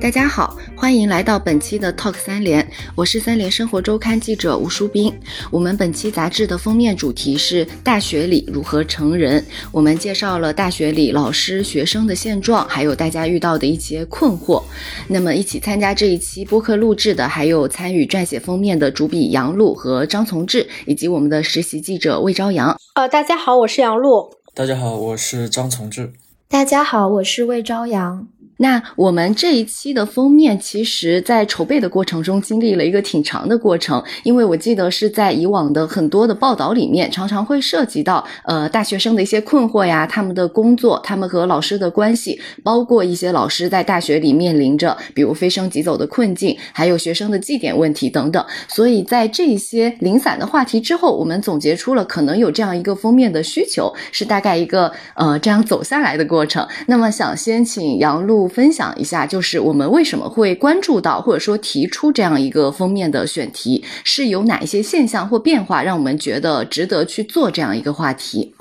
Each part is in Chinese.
大家好，欢迎来到本期的 Talk 三联，我是三联生活周刊记者吴淑斌。我们本期杂志的封面主题是大学里如何成人，我们介绍了大学里老师、学生的现状，还有大家遇到的一些困惑。那么一起参加这一期播客录制的，还有参与撰写封面的主笔杨璐和张从志，以及我们的实习记者魏朝阳。呃，大家好，我是杨璐。大家好，我是张从志。大家好，我是魏朝阳。那我们这一期的封面，其实在筹备的过程中经历了一个挺长的过程，因为我记得是在以往的很多的报道里面，常常会涉及到呃大学生的一些困惑呀，他们的工作，他们和老师的关系，包括一些老师在大学里面临着比如飞升即走的困境，还有学生的绩点问题等等。所以在这些零散的话题之后，我们总结出了可能有这样一个封面的需求，是大概一个呃这样走下来的过程。那么想先请杨璐。分享一下，就是我们为什么会关注到或者说提出这样一个封面的选题，是有哪一些现象或变化让我们觉得值得去做这样一个话题？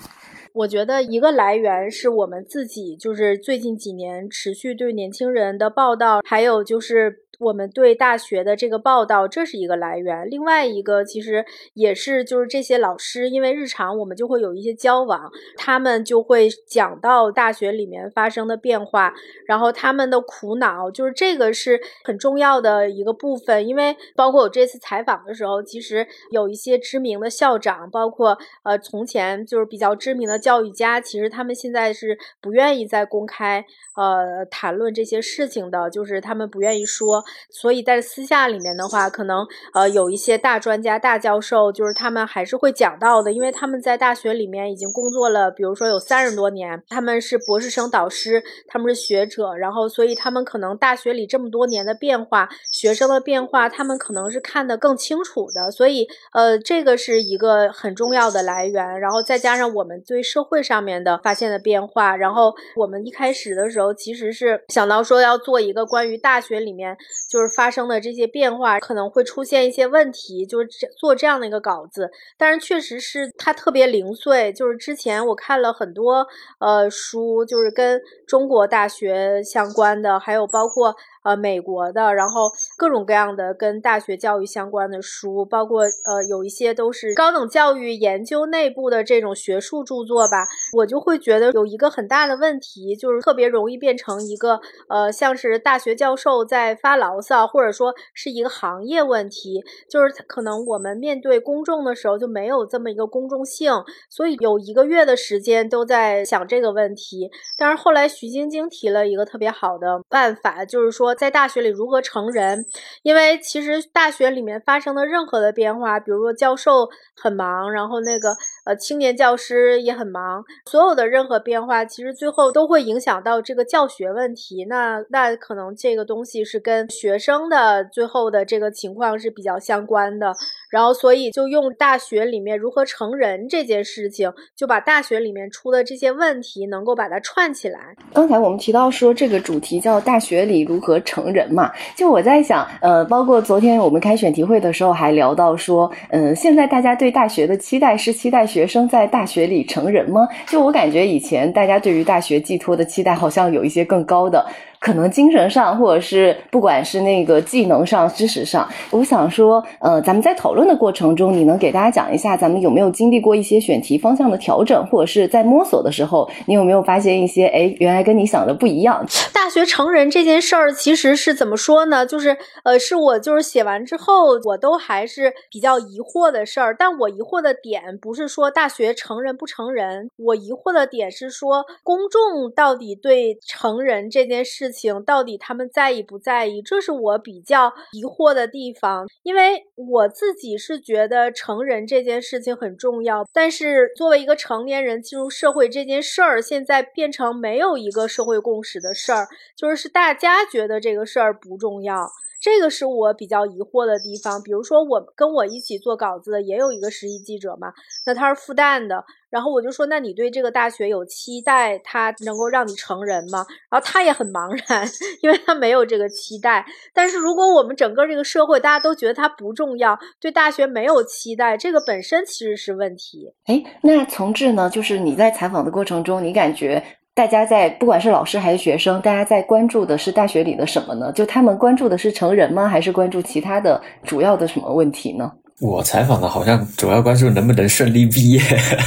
我觉得一个来源是我们自己，就是最近几年持续对年轻人的报道，还有就是。我们对大学的这个报道，这是一个来源。另外一个其实也是，就是这些老师，因为日常我们就会有一些交往，他们就会讲到大学里面发生的变化，然后他们的苦恼，就是这个是很重要的一个部分。因为包括我这次采访的时候，其实有一些知名的校长，包括呃从前就是比较知名的教育家，其实他们现在是不愿意再公开呃谈论这些事情的，就是他们不愿意说。所以在私下里面的话，可能呃有一些大专家、大教授，就是他们还是会讲到的，因为他们在大学里面已经工作了，比如说有三十多年，他们是博士生导师，他们是学者，然后所以他们可能大学里这么多年的变化，学生的变化，他们可能是看得更清楚的。所以呃这个是一个很重要的来源，然后再加上我们对社会上面的发现的变化，然后我们一开始的时候其实是想到说要做一个关于大学里面。就是发生的这些变化可能会出现一些问题，就是做这样的一个稿子，但是确实是它特别零碎。就是之前我看了很多呃书，就是跟中国大学相关的，还有包括。呃，美国的，然后各种各样的跟大学教育相关的书，包括呃，有一些都是高等教育研究内部的这种学术著作吧。我就会觉得有一个很大的问题，就是特别容易变成一个呃，像是大学教授在发牢骚，或者说是一个行业问题。就是可能我们面对公众的时候就没有这么一个公众性，所以有一个月的时间都在想这个问题。但是后来徐晶晶提了一个特别好的办法，就是说。在大学里如何成人？因为其实大学里面发生的任何的变化，比如说教授很忙，然后那个呃青年教师也很忙，所有的任何变化，其实最后都会影响到这个教学问题。那那可能这个东西是跟学生的最后的这个情况是比较相关的。然后所以就用大学里面如何成人这件事情，就把大学里面出的这些问题能够把它串起来。刚才我们提到说这个主题叫大学里如何。成人嘛，就我在想，呃，包括昨天我们开选题会的时候还聊到说，嗯，现在大家对大学的期待是期待学生在大学里成人吗？就我感觉以前大家对于大学寄托的期待好像有一些更高的。可能精神上，或者是不管是那个技能上、知识上，我想说，呃，咱们在讨论的过程中，你能给大家讲一下，咱们有没有经历过一些选题方向的调整，或者是在摸索的时候，你有没有发现一些，哎，原来跟你想的不一样？大学成人这件事儿，其实是怎么说呢？就是，呃，是我就是写完之后，我都还是比较疑惑的事儿。但我疑惑的点不是说大学成人不成人，我疑惑的点是说，公众到底对成人这件事。情到底他们在意不在意？这是我比较疑惑的地方，因为我自己是觉得成人这件事情很重要，但是作为一个成年人进入社会这件事儿，现在变成没有一个社会共识的事儿，就是是大家觉得这个事儿不重要。这个是我比较疑惑的地方。比如说，我跟我一起做稿子的也有一个实习记者嘛，那他是复旦的，然后我就说，那你对这个大学有期待，他能够让你成人吗？然后他也很茫然，因为他没有这个期待。但是如果我们整个这个社会大家都觉得它不重要，对大学没有期待，这个本身其实是问题。哎，那从志呢？就是你在采访的过程中，你感觉？大家在不管是老师还是学生，大家在关注的是大学里的什么呢？就他们关注的是成人吗？还是关注其他的主要的什么问题呢？我采访的好像主要关注能不能顺利毕业，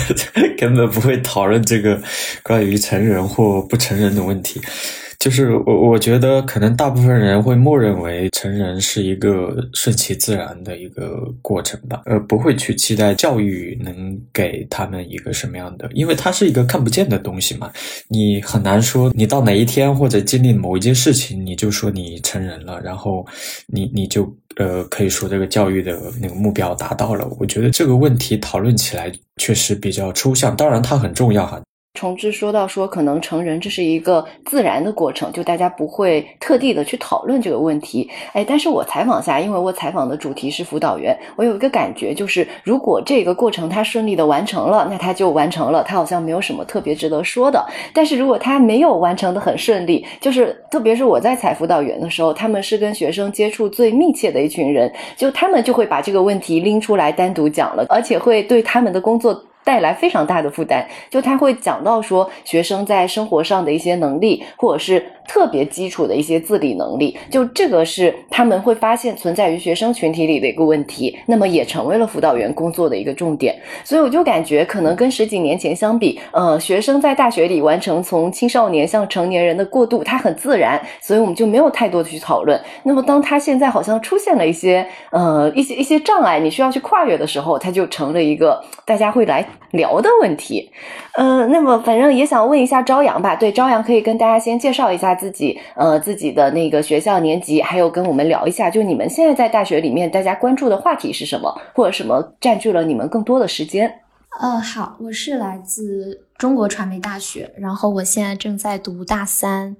根本不会讨论这个关于成人或不成人的问题。就是我我觉得可能大部分人会默认为成人是一个顺其自然的一个过程吧，呃，不会去期待教育能给他们一个什么样的，因为它是一个看不见的东西嘛，你很难说你到哪一天或者经历某一件事情，你就说你成人了，然后你你就呃可以说这个教育的那个目标达到了。我觉得这个问题讨论起来确实比较抽象，当然它很重要哈。重置说到说，可能成人这是一个自然的过程，就大家不会特地的去讨论这个问题。哎，但是我采访下，因为我采访的主题是辅导员，我有一个感觉，就是如果这个过程他顺利的完成了，那他就完成了，他好像没有什么特别值得说的。但是如果他没有完成的很顺利，就是特别是我在采辅导员的时候，他们是跟学生接触最密切的一群人，就他们就会把这个问题拎出来单独讲了，而且会对他们的工作。带来非常大的负担，就他会讲到说，学生在生活上的一些能力，或者是。特别基础的一些自理能力，就这个是他们会发现存在于学生群体里的一个问题，那么也成为了辅导员工作的一个重点。所以我就感觉，可能跟十几年前相比，呃，学生在大学里完成从青少年向成年人的过渡，它很自然，所以我们就没有太多的去讨论。那么，当他现在好像出现了一些呃一些一些障碍，你需要去跨越的时候，它就成了一个大家会来聊的问题。嗯，那么反正也想问一下朝阳吧。对，朝阳可以跟大家先介绍一下自己，呃，自己的那个学校年级，还有跟我们聊一下，就你们现在在大学里面，大家关注的话题是什么，或者什么占据了你们更多的时间？嗯，好，我是来自中国传媒大学，然后我现在正在读大三。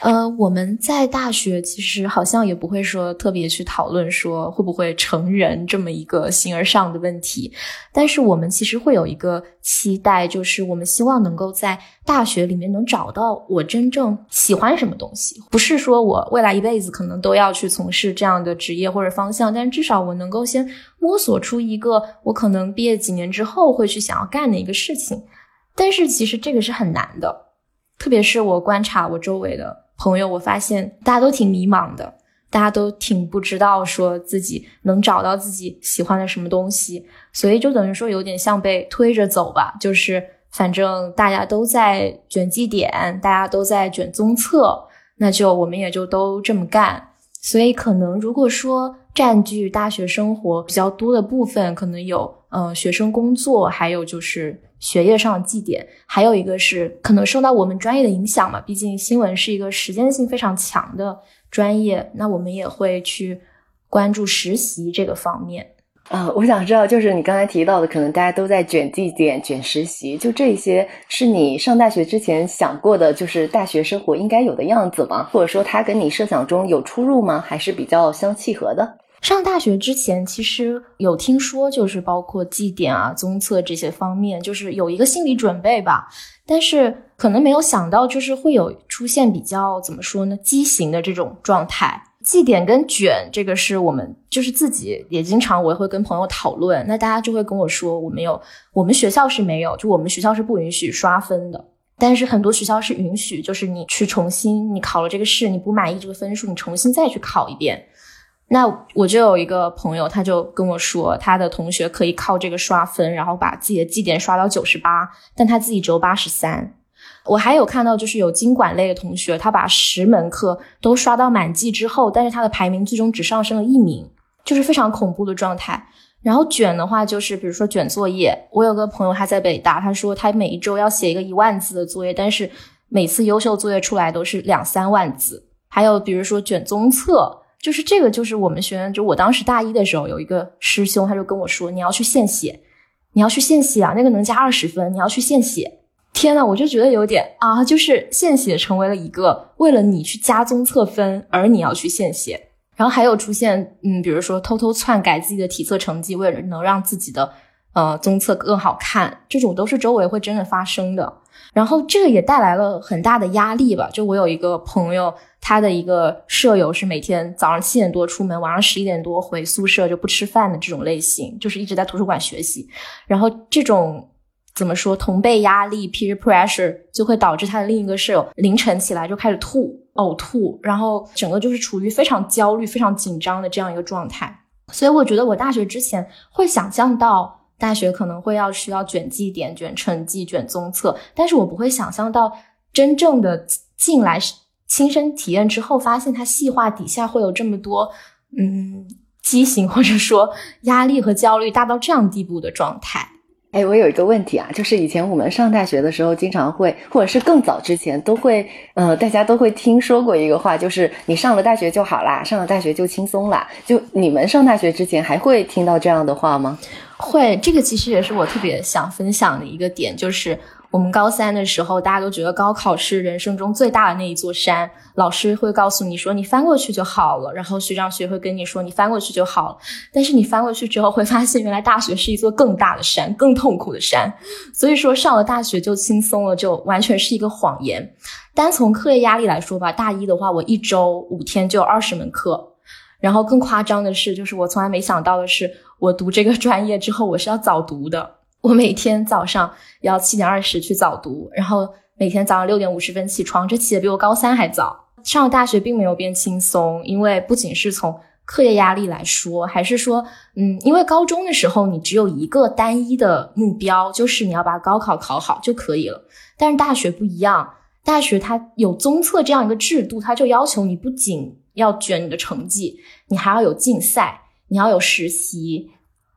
呃，我们在大学其实好像也不会说特别去讨论说会不会成人这么一个形而上的问题，但是我们其实会有一个期待，就是我们希望能够在大学里面能找到我真正喜欢什么东西，不是说我未来一辈子可能都要去从事这样的职业或者方向，但至少我能够先摸索出一个我可能毕业几年之后会去想要干的一个事情，但是其实这个是很难的，特别是我观察我周围的。朋友，我发现大家都挺迷茫的，大家都挺不知道说自己能找到自己喜欢的什么东西，所以就等于说有点像被推着走吧。就是反正大家都在卷绩点，大家都在卷综测，那就我们也就都这么干。所以可能如果说占据大学生活比较多的部分，可能有嗯学生工作，还有就是。学业上的绩点，还有一个是可能受到我们专业的影响嘛，毕竟新闻是一个时间性非常强的专业，那我们也会去关注实习这个方面。啊，我想知道，就是你刚才提到的，可能大家都在卷绩点、卷实习，就这些是你上大学之前想过的，就是大学生活应该有的样子吗？或者说它跟你设想中有出入吗？还是比较相契合的？上大学之前，其实有听说，就是包括绩点啊、综测这些方面，就是有一个心理准备吧。但是可能没有想到，就是会有出现比较怎么说呢，畸形的这种状态。绩点跟卷，这个是我们就是自己也经常我也会跟朋友讨论。那大家就会跟我说，我们有，我们学校是没有，就我们学校是不允许刷分的。但是很多学校是允许，就是你去重新，你考了这个试，你不满意这个分数，你重新再去考一遍。那我就有一个朋友，他就跟我说，他的同学可以靠这个刷分，然后把自己的绩点刷到九十八，但他自己只有八十三。我还有看到，就是有经管类的同学，他把十门课都刷到满绩之后，但是他的排名最终只上升了一名，就是非常恐怖的状态。然后卷的话，就是比如说卷作业，我有个朋友他在北大，他说他每一周要写一个一万字的作业，但是每次优秀作业出来都是两三万字。还有比如说卷综测。就是这个，就是我们学院，就我当时大一的时候，有一个师兄，他就跟我说：“你要去献血，你要去献血啊，那个能加二十分，你要去献血。”天呐，我就觉得有点啊，就是献血成为了一个为了你去加综测分而你要去献血，然后还有出现，嗯，比如说偷偷篡改自己的体测成绩，为了能让自己的呃综测更好看，这种都是周围会真的发生的。然后这个也带来了很大的压力吧。就我有一个朋友，他的一个舍友是每天早上七点多出门，晚上十一点多回宿舍就不吃饭的这种类型，就是一直在图书馆学习。然后这种怎么说同辈压力 peer pressure 就会导致他的另一个舍友凌晨起来就开始吐呕吐，然后整个就是处于非常焦虑、非常紧张的这样一个状态。所以我觉得我大学之前会想象到大学可能会要需要卷绩点、卷成绩、卷综测，但是我不会想象到真正的进来亲身体验之后，发现它细化底下会有这么多嗯畸形，或者说压力和焦虑大到这样地步的状态。哎，我有一个问题啊，就是以前我们上大学的时候，经常会，或者是更早之前，都会，呃，大家都会听说过一个话，就是你上了大学就好啦，上了大学就轻松啦。就你们上大学之前，还会听到这样的话吗？会，这个其实也是我特别想分享的一个点，就是。我们高三的时候，大家都觉得高考是人生中最大的那一座山。老师会告诉你说，你翻过去就好了。然后学长学会跟你说，你翻过去就好了。但是你翻过去之后，会发现原来大学是一座更大的山，更痛苦的山。所以说，上了大学就轻松了，就完全是一个谎言。单从课业压力来说吧，大一的话，我一周五天就有二十门课。然后更夸张的是，就是我从来没想到的是，我读这个专业之后，我是要早读的。我每天早上要七点二十去早读，然后每天早上六点五十分起床，这起的比我高三还早。上了大学并没有变轻松，因为不仅是从课业压力来说，还是说，嗯，因为高中的时候你只有一个单一的目标，就是你要把高考考好就可以了。但是大学不一样，大学它有综测这样一个制度，它就要求你不仅要卷你的成绩，你还要有竞赛，你要有实习。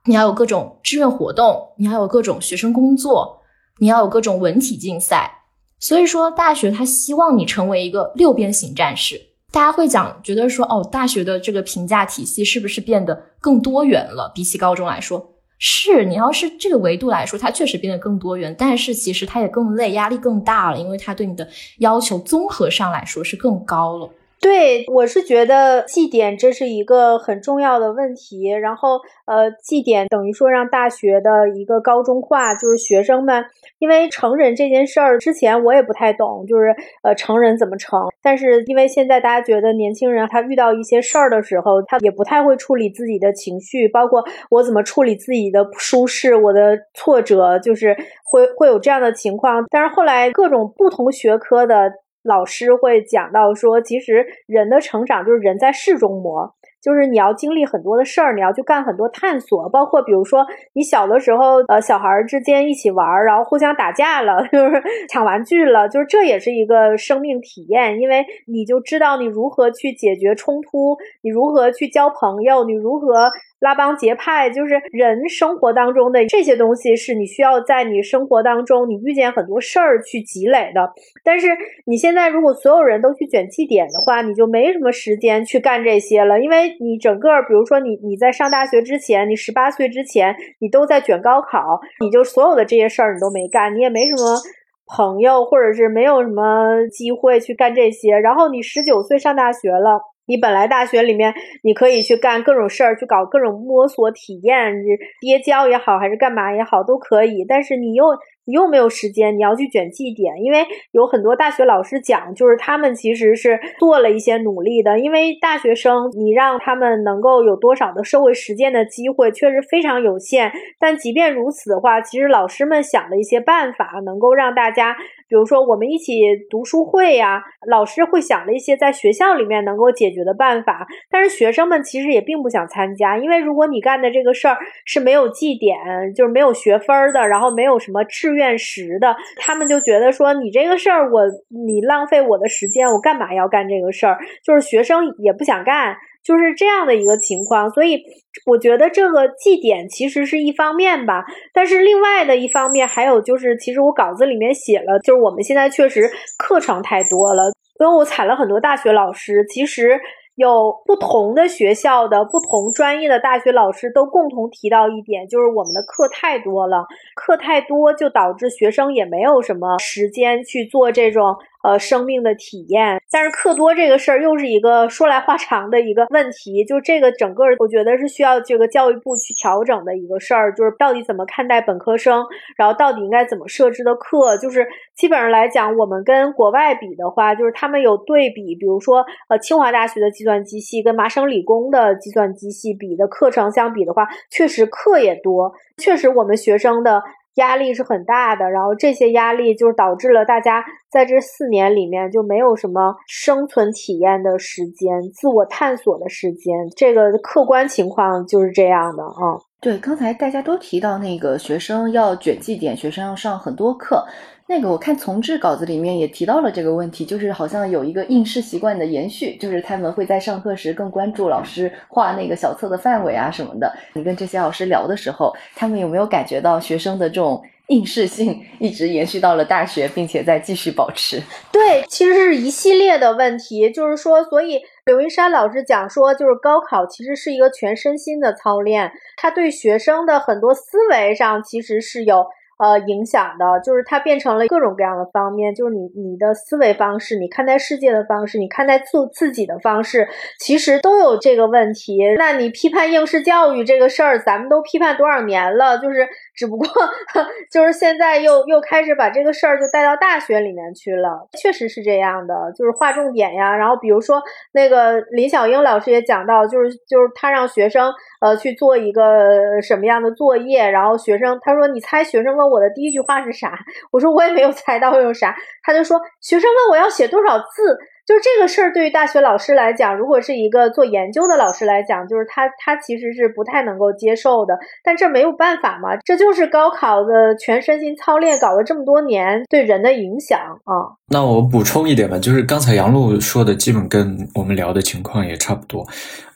你要有各种志愿活动，你要有各种学生工作，你要有各种文体竞赛。所以说，大学它希望你成为一个六边形战士。大家会讲，觉得说，哦，大学的这个评价体系是不是变得更多元了？比起高中来说，是。你要是这个维度来说，它确实变得更多元，但是其实它也更累，压力更大了，因为它对你的要求综合上来说是更高了。对，我是觉得绩点这是一个很重要的问题。然后，呃，绩点等于说让大学的一个高中化，就是学生们，因为成人这件事儿之前我也不太懂，就是呃成人怎么成。但是因为现在大家觉得年轻人他遇到一些事儿的时候，他也不太会处理自己的情绪，包括我怎么处理自己的舒适、我的挫折，就是会会有这样的情况。但是后来各种不同学科的。老师会讲到说，其实人的成长就是人在事中磨，就是你要经历很多的事儿，你要去干很多探索，包括比如说你小的时候，呃，小孩之间一起玩，然后互相打架了，就是抢玩具了，就是这也是一个生命体验，因为你就知道你如何去解决冲突，你如何去交朋友，你如何。拉帮结派就是人生活当中的这些东西，是你需要在你生活当中，你遇见很多事儿去积累的。但是你现在如果所有人都去卷绩点的话，你就没什么时间去干这些了，因为你整个，比如说你你在上大学之前，你十八岁之前，你都在卷高考，你就所有的这些事儿你都没干，你也没什么朋友，或者是没有什么机会去干这些。然后你十九岁上大学了。你本来大学里面你可以去干各种事儿，去搞各种摸索体验，跌跤也好，还是干嘛也好，都可以。但是你又。你又没有时间，你要去卷绩点，因为有很多大学老师讲，就是他们其实是做了一些努力的。因为大学生，你让他们能够有多少的社会实践的机会，确实非常有限。但即便如此的话，其实老师们想了一些办法，能够让大家，比如说我们一起读书会呀，老师会想了一些在学校里面能够解决的办法。但是学生们其实也并不想参加，因为如果你干的这个事儿是没有绩点，就是没有学分的，然后没有什么志。愿时的，他们就觉得说你这个事儿，我你浪费我的时间，我干嘛要干这个事儿？就是学生也不想干，就是这样的一个情况。所以我觉得这个绩点其实是一方面吧，但是另外的一方面还有就是，其实我稿子里面写了，就是我们现在确实课程太多了，因为我采了很多大学老师，其实。有不同的学校的不同专业的大学老师都共同提到一点，就是我们的课太多了，课太多就导致学生也没有什么时间去做这种。呃，生命的体验，但是课多这个事儿又是一个说来话长的一个问题。就这个整个，我觉得是需要这个教育部去调整的一个事儿，就是到底怎么看待本科生，然后到底应该怎么设置的课。就是基本上来讲，我们跟国外比的话，就是他们有对比，比如说呃，清华大学的计算机系跟麻省理工的计算机系比的课程相比的话，确实课也多，确实我们学生的。压力是很大的，然后这些压力就导致了大家在这四年里面就没有什么生存体验的时间、自我探索的时间。这个客观情况就是这样的啊。对，刚才大家都提到那个学生要卷绩点，学生要上很多课。那个我看从制稿子里面也提到了这个问题，就是好像有一个应试习惯的延续，就是他们会在上课时更关注老师画那个小册的范围啊什么的。你跟这些老师聊的时候，他们有没有感觉到学生的这种应试性一直延续到了大学，并且在继续保持？对，其实是一系列的问题，就是说，所以。刘云山老师讲说，就是高考其实是一个全身心的操练，他对学生的很多思维上其实是有。呃，影响的就是它变成了各种各样的方面，就是你你的思维方式，你看待世界的方式，你看待自自己的方式，其实都有这个问题。那你批判应试教育这个事儿，咱们都批判多少年了？就是只不过 就是现在又又开始把这个事儿就带到大学里面去了。确实是这样的，就是划重点呀。然后比如说那个林小英老师也讲到，就是就是他让学生。呃，去做一个什么样的作业？然后学生他说：“你猜学生问我的第一句话是啥？” 我说：“我也没有猜到有啥。”他就说：“学生问我要写多少字。”就是这个事儿，对于大学老师来讲，如果是一个做研究的老师来讲，就是他他其实是不太能够接受的。但这没有办法嘛，这就是高考的全身心操练搞了这么多年对人的影响啊。那我补充一点吧，就是刚才杨璐说的基本跟我们聊的情况也差不多。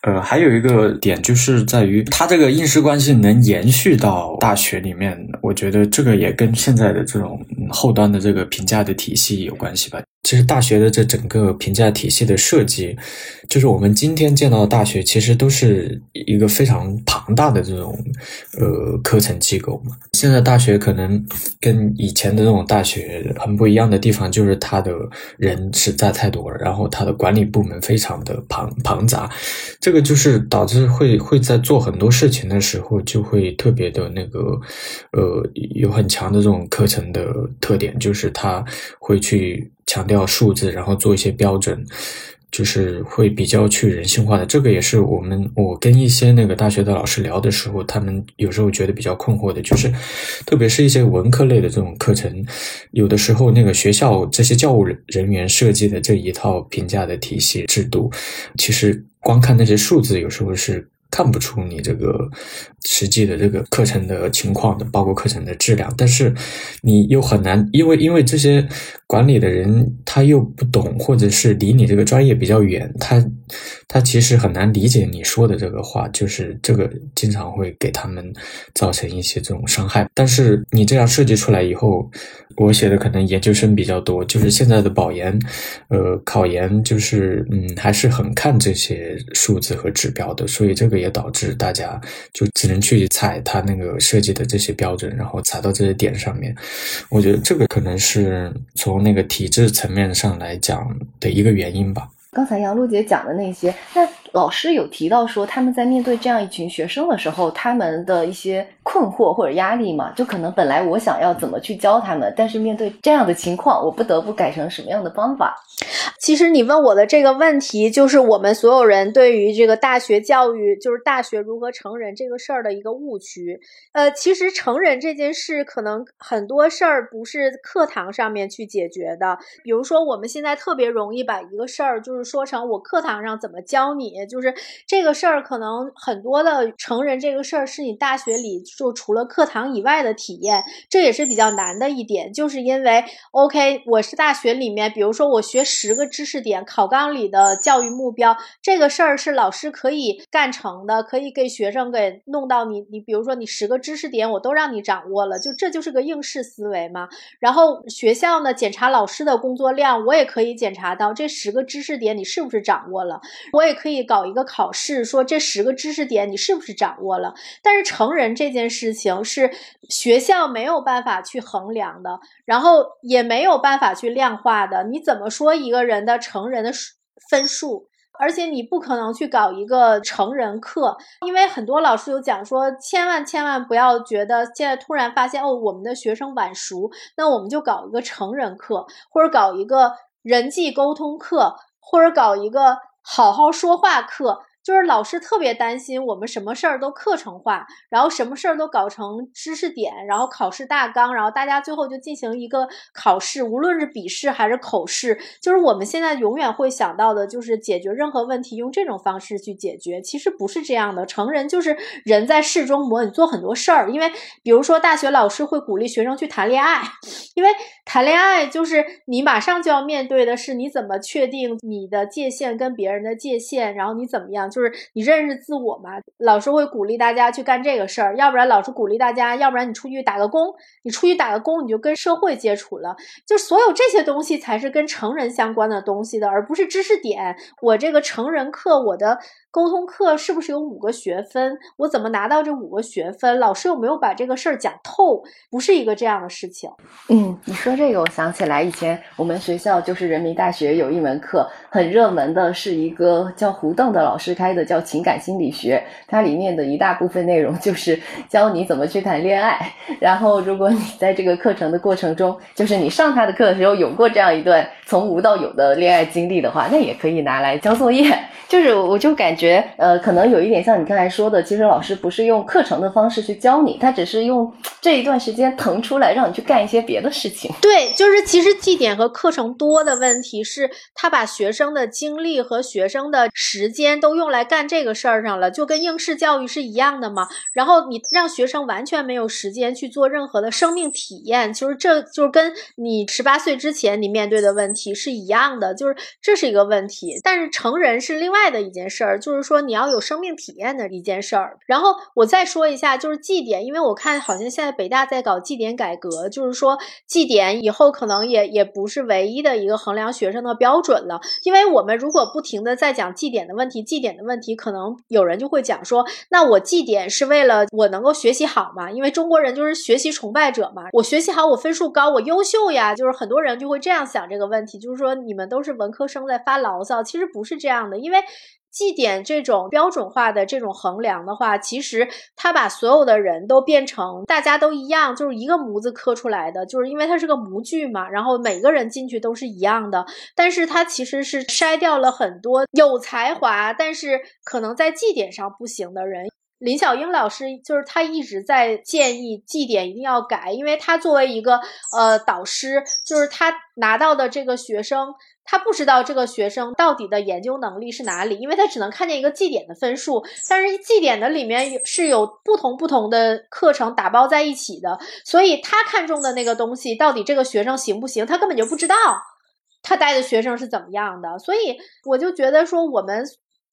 呃，还有一个点就是在于，它这个应试关系能延续到大学里面，我觉得这个也跟现在的这种后端的这个评价的体系有关系吧。其实大学的这整个评价体系的设计，就是我们今天见到的大学，其实都是一个非常庞大的这种呃课程机构嘛。现在大学可能跟以前的那种大学很不一样的地方，就是它的人实在太多了，然后它的管理部门非常的庞庞杂，这个这个就是导致会会在做很多事情的时候，就会特别的那个呃有很强的这种课程的特点，就是他会去。强调数字，然后做一些标准，就是会比较去人性化的。这个也是我们我跟一些那个大学的老师聊的时候，他们有时候觉得比较困惑的，就是特别是一些文科类的这种课程，有的时候那个学校这些教务人员设计的这一套评价的体系制度，其实光看那些数字，有时候是。看不出你这个实际的这个课程的情况的，包括课程的质量，但是你又很难，因为因为这些管理的人他又不懂，或者是离你这个专业比较远，他他其实很难理解你说的这个话，就是这个经常会给他们造成一些这种伤害。但是你这样设计出来以后。我写的可能研究生比较多，就是现在的保研，呃，考研就是嗯，还是很看这些数字和指标的，所以这个也导致大家就只能去踩他那个设计的这些标准，然后踩到这些点上面。我觉得这个可能是从那个体制层面上来讲的一个原因吧。刚才杨璐姐讲的那些，那老师有提到说，他们在面对这样一群学生的时候，他们的一些困惑或者压力嘛，就可能本来我想要怎么去教他们，但是面对这样的情况，我不得不改成什么样的方法。其实你问我的这个问题，就是我们所有人对于这个大学教育，就是大学如何成人这个事儿的一个误区。呃，其实成人这件事，可能很多事儿不是课堂上面去解决的。比如说，我们现在特别容易把一个事儿，就是说成我课堂上怎么教你，就是这个事儿，可能很多的成人这个事儿，是你大学里就除了课堂以外的体验，这也是比较难的一点，就是因为 OK，我是大学里面，比如说我学十个。知识点考纲里的教育目标，这个事儿是老师可以干成的，可以给学生给弄到你。你比如说，你十个知识点我都让你掌握了，就这就是个应试思维嘛。然后学校呢，检查老师的工作量，我也可以检查到这十个知识点你是不是掌握了。我也可以搞搞一个考试，说这十个知识点你是不是掌握了。但是成人这件事情是学校没有办法去衡量的，然后也没有办法去量化的。你怎么说一个人？的成人的分数，而且你不可能去搞一个成人课，因为很多老师有讲说，千万千万不要觉得现在突然发现哦，我们的学生晚熟，那我们就搞一个成人课，或者搞一个人际沟通课，或者搞一个好好说话课。就是老师特别担心我们什么事儿都课程化，然后什么事儿都搞成知识点，然后考试大纲，然后大家最后就进行一个考试，无论是笔试还是口试，就是我们现在永远会想到的，就是解决任何问题用这种方式去解决，其实不是这样的。成人就是人在事中模拟做很多事儿，因为比如说大学老师会鼓励学生去谈恋爱，因为谈恋爱就是你马上就要面对的是你怎么确定你的界限跟别人的界限，然后你怎么样。就是你认识自我嘛？老师会鼓励大家去干这个事儿，要不然老师鼓励大家，要不然你出去打个工，你出去打个工，你就跟社会接触了。就所有这些东西才是跟成人相关的东西的，而不是知识点。我这个成人课，我的。沟通课是不是有五个学分？我怎么拿到这五个学分？老师有没有把这个事儿讲透？不是一个这样的事情。嗯，你说这个，我想起来以前我们学校就是人民大学有一门课很热门的，是一个叫胡邓的老师开的，叫情感心理学。它里面的一大部分内容就是教你怎么去谈恋爱。然后，如果你在这个课程的过程中，就是你上他的课的时候有过这样一段从无到有的恋爱经历的话，那也可以拿来交作业。就是我就感觉。学呃，可能有一点像你刚才说的，其实老师不是用课程的方式去教你，他只是用这一段时间腾出来让你去干一些别的事情。对，就是其实绩点和课程多的问题是，他把学生的精力和学生的时间都用来干这个事儿上了，就跟应试教育是一样的嘛。然后你让学生完全没有时间去做任何的生命体验，就是这就是跟你十八岁之前你面对的问题是一样的，就是这是一个问题。但是成人是另外的一件事儿，就是。就是说你要有生命体验的一件事儿，然后我再说一下，就是绩点，因为我看好像现在北大在搞绩点改革，就是说绩点以后可能也也不是唯一的一个衡量学生的标准了。因为我们如果不停的在讲绩点的问题，绩点的问题，可能有人就会讲说，那我绩点是为了我能够学习好嘛？因为中国人就是学习崇拜者嘛，我学习好，我分数高，我优秀呀，就是很多人就会这样想这个问题，就是说你们都是文科生在发牢骚，其实不是这样的，因为。绩点这种标准化的这种衡量的话，其实它把所有的人都变成大家都一样，就是一个模子刻出来的，就是因为它是个模具嘛，然后每个人进去都是一样的。但是它其实是筛掉了很多有才华，但是可能在绩点上不行的人。林小英老师就是他一直在建议绩点一定要改，因为他作为一个呃导师，就是他拿到的这个学生。他不知道这个学生到底的研究能力是哪里，因为他只能看见一个绩点的分数，但是绩点的里面是有不同不同的课程打包在一起的，所以他看中的那个东西到底这个学生行不行，他根本就不知道他带的学生是怎么样的，所以我就觉得说我们。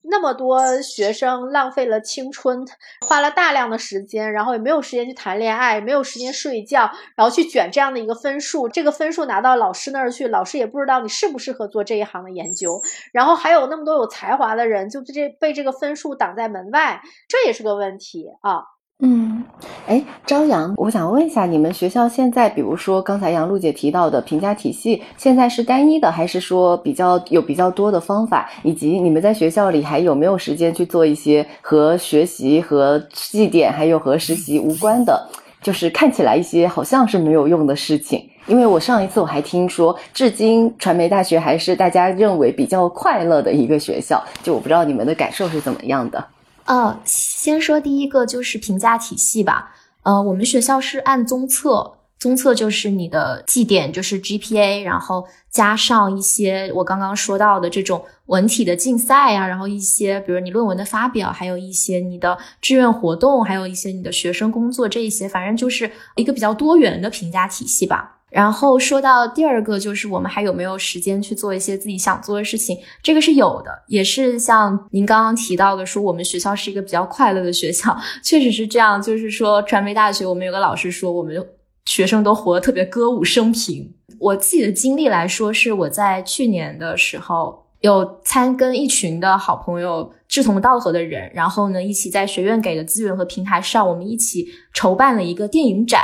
那么多学生浪费了青春，花了大量的时间，然后也没有时间去谈恋爱，没有时间睡觉，然后去卷这样的一个分数，这个分数拿到老师那儿去，老师也不知道你适不适合做这一行的研究，然后还有那么多有才华的人，就被这被这个分数挡在门外，这也是个问题啊。嗯，哎，朝阳，我想问一下，你们学校现在，比如说刚才杨璐姐提到的评价体系，现在是单一的，还是说比较有比较多的方法？以及你们在学校里还有没有时间去做一些和学习、和绩点还有和实习无关的，就是看起来一些好像是没有用的事情？因为我上一次我还听说，至今传媒大学还是大家认为比较快乐的一个学校，就我不知道你们的感受是怎么样的。呃，先说第一个就是评价体系吧。呃，我们学校是按综测，综测就是你的绩点就是 GPA，然后加上一些我刚刚说到的这种文体的竞赛啊，然后一些比如你论文的发表，还有一些你的志愿活动，还有一些你的学生工作这一些，反正就是一个比较多元的评价体系吧。然后说到第二个，就是我们还有没有时间去做一些自己想做的事情？这个是有的，也是像您刚刚提到的，说我们学校是一个比较快乐的学校，确实是这样。就是说，传媒大学我们有个老师说，我们学生都活得特别歌舞升平。我自己的经历来说，是我在去年的时候有参跟一群的好朋友志同道合的人，然后呢，一起在学院给的资源和平台上，我们一起筹办了一个电影展。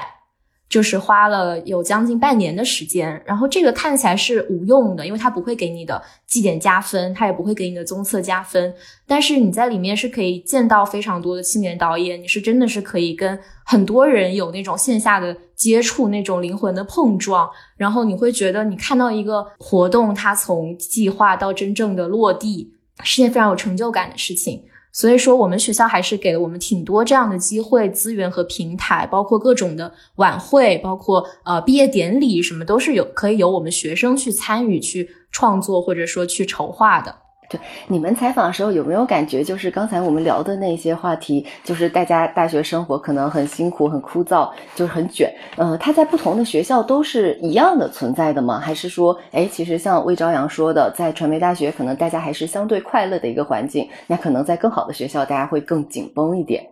就是花了有将近半年的时间，然后这个看起来是无用的，因为它不会给你的绩点加分，它也不会给你的综测加分。但是你在里面是可以见到非常多的青年导演，你是真的是可以跟很多人有那种线下的接触，那种灵魂的碰撞。然后你会觉得你看到一个活动，它从计划到真正的落地，是件非常有成就感的事情。所以说，我们学校还是给了我们挺多这样的机会、资源和平台，包括各种的晚会，包括呃毕业典礼，什么都是有可以由我们学生去参与、去创作或者说去筹划的。对，你们采访的时候有没有感觉，就是刚才我们聊的那些话题，就是大家大学生活可能很辛苦、很枯燥，就是很卷。呃，它在不同的学校都是一样的存在的吗？还是说，哎，其实像魏朝阳说的，在传媒大学，可能大家还是相对快乐的一个环境，那可能在更好的学校，大家会更紧绷一点。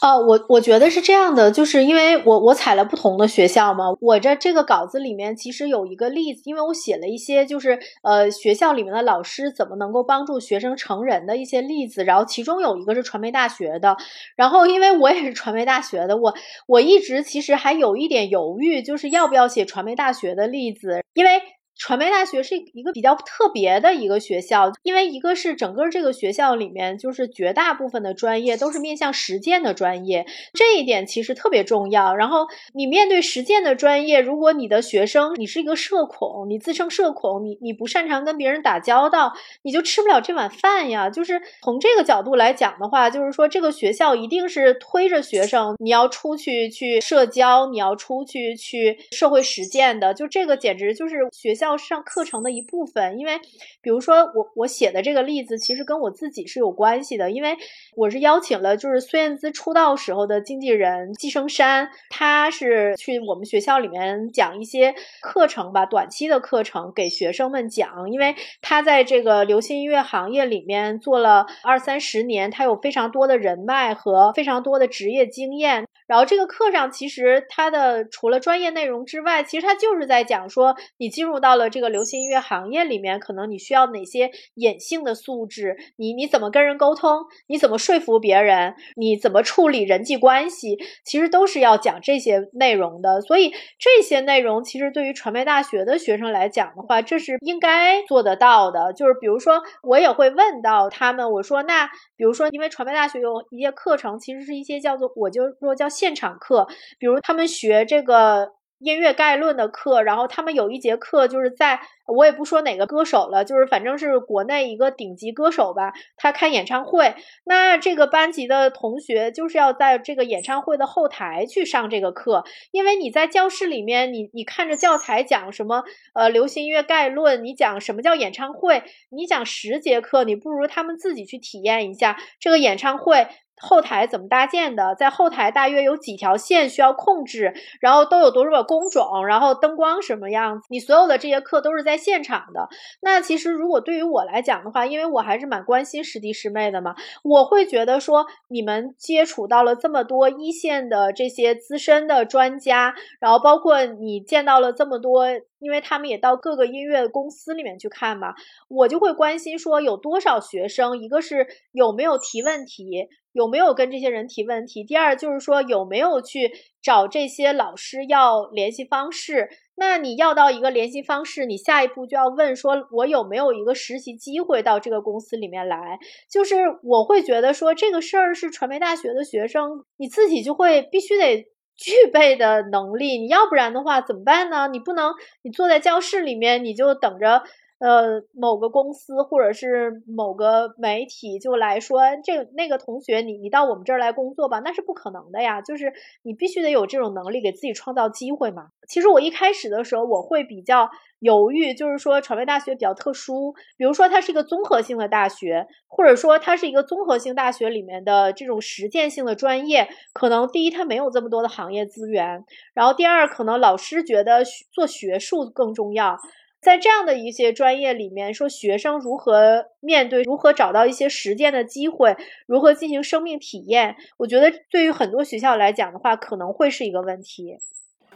呃，我我觉得是这样的，就是因为我我采了不同的学校嘛，我这这个稿子里面其实有一个例子，因为我写了一些就是呃学校里面的老师怎么能够。帮助学生成人的一些例子，然后其中有一个是传媒大学的，然后因为我也是传媒大学的，我我一直其实还有一点犹豫，就是要不要写传媒大学的例子，因为。传媒大学是一个比较特别的一个学校，因为一个是整个这个学校里面，就是绝大部分的专业都是面向实践的专业，这一点其实特别重要。然后你面对实践的专业，如果你的学生你是一个社恐，你自称社恐，你你不擅长跟别人打交道，你就吃不了这碗饭呀。就是从这个角度来讲的话，就是说这个学校一定是推着学生你要出去去社交，你要出去去社会实践的，就这个简直就是学校。要上课程的一部分，因为比如说我我写的这个例子，其实跟我自己是有关系的，因为我是邀请了就是孙燕姿出道时候的经纪人季生山，他是去我们学校里面讲一些课程吧，短期的课程给学生们讲，因为他在这个流行音乐行业里面做了二三十年，他有非常多的人脉和非常多的职业经验。然后这个课上其实它的除了专业内容之外，其实它就是在讲说你进入到了这个流行音乐行业里面，可能你需要哪些隐性的素质，你你怎么跟人沟通，你怎么说服别人，你怎么处理人际关系，其实都是要讲这些内容的。所以这些内容其实对于传媒大学的学生来讲的话，这是应该做得到的。就是比如说我也会问到他们，我说那比如说因为传媒大学有一些课程，其实是一些叫做我就说叫。现场课，比如他们学这个音乐概论的课，然后他们有一节课就是在。我也不说哪个歌手了，就是反正是国内一个顶级歌手吧，他开演唱会，那这个班级的同学就是要在这个演唱会的后台去上这个课，因为你在教室里面，你你看着教材讲什么，呃，流行音乐概论，你讲什么叫演唱会，你讲十节课，你不如他们自己去体验一下这个演唱会后台怎么搭建的，在后台大约有几条线需要控制，然后都有多少个工种，然后灯光什么样子，你所有的这些课都是。在现场的那其实，如果对于我来讲的话，因为我还是蛮关心师弟师妹的嘛，我会觉得说，你们接触到了这么多一线的这些资深的专家，然后包括你见到了这么多，因为他们也到各个音乐公司里面去看嘛，我就会关心说，有多少学生，一个是有没有提问题，有没有跟这些人提问题，第二就是说有没有去找这些老师要联系方式。那你要到一个联系方式，你下一步就要问说，我有没有一个实习机会到这个公司里面来？就是我会觉得说，这个事儿是传媒大学的学生你自己就会必须得具备的能力，你要不然的话怎么办呢？你不能你坐在教室里面，你就等着。呃，某个公司或者是某个媒体就来说，这那个同学，你你到我们这儿来工作吧，那是不可能的呀。就是你必须得有这种能力，给自己创造机会嘛。其实我一开始的时候，我会比较犹豫，就是说传媒大学比较特殊，比如说它是一个综合性的大学，或者说它是一个综合性大学里面的这种实践性的专业，可能第一它没有这么多的行业资源，然后第二可能老师觉得做学术更重要。在这样的一些专业里面，说学生如何面对，如何找到一些实践的机会，如何进行生命体验，我觉得对于很多学校来讲的话，可能会是一个问题。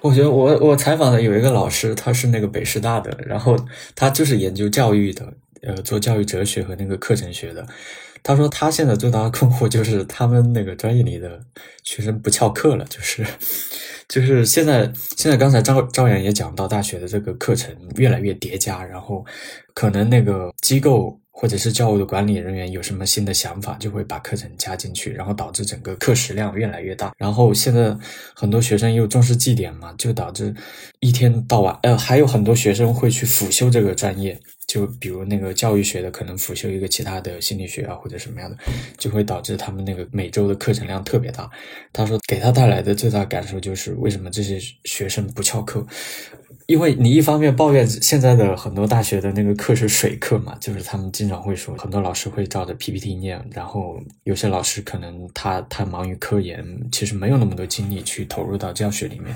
我觉得我我采访的有一个老师，他是那个北师大的，然后他就是研究教育的，呃，做教育哲学和那个课程学的。他说他现在最大的困惑就是他们那个专业里的学生不翘课了，就是。就是现在，现在刚才赵赵阳也讲到，大学的这个课程越来越叠加，然后可能那个机构或者是教务的管理人员有什么新的想法，就会把课程加进去，然后导致整个课时量越来越大。然后现在很多学生又重视绩点嘛，就导致一天到晚，呃，还有很多学生会去辅修这个专业，就比如那个教育学的，可能辅修一个其他的心理学啊或者什么样的，就会导致他们那个每周的课程量特别大。他说给他带来的最大感受就是为什么这些学生不翘课。因为你一方面抱怨现在的很多大学的那个课是水课嘛，就是他们经常会说很多老师会照着 PPT 念，然后有些老师可能他他忙于科研，其实没有那么多精力去投入到教学里面。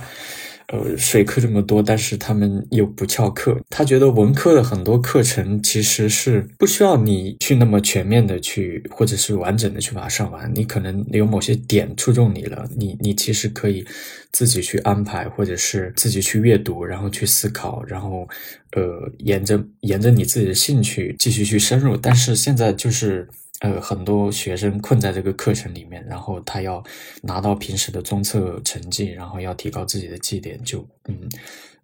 呃，水课这么多，但是他们又不翘课。他觉得文科的很多课程其实是不需要你去那么全面的去，或者是完整的去把它上完。你可能有某些点触中你了，你你其实可以自己去安排，或者是自己去阅读，然后去思考，然后呃，沿着沿着你自己的兴趣继续去深入。但是现在就是。呃，很多学生困在这个课程里面，然后他要拿到平时的综测成绩，然后要提高自己的绩点，就嗯。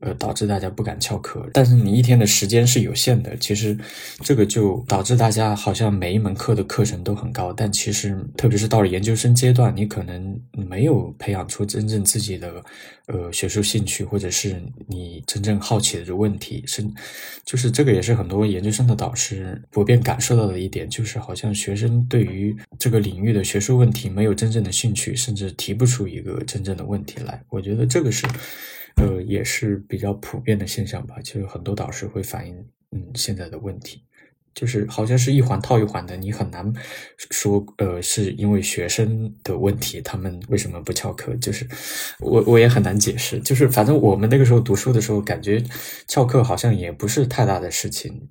呃，导致大家不敢翘课，但是你一天的时间是有限的，其实这个就导致大家好像每一门课的课程都很高，但其实特别是到了研究生阶段，你可能没有培养出真正自己的呃学术兴趣，或者是你真正好奇的问题，是就是这个也是很多研究生的导师普遍感受到的一点，就是好像学生对于这个领域的学术问题没有真正的兴趣，甚至提不出一个真正的问题来。我觉得这个是。呃，也是比较普遍的现象吧，就是很多导师会反映，嗯，现在的问题，就是好像是一环套一环的，你很难说，呃，是因为学生的问题，他们为什么不翘课？就是我我也很难解释，就是反正我们那个时候读书的时候，感觉翘课好像也不是太大的事情，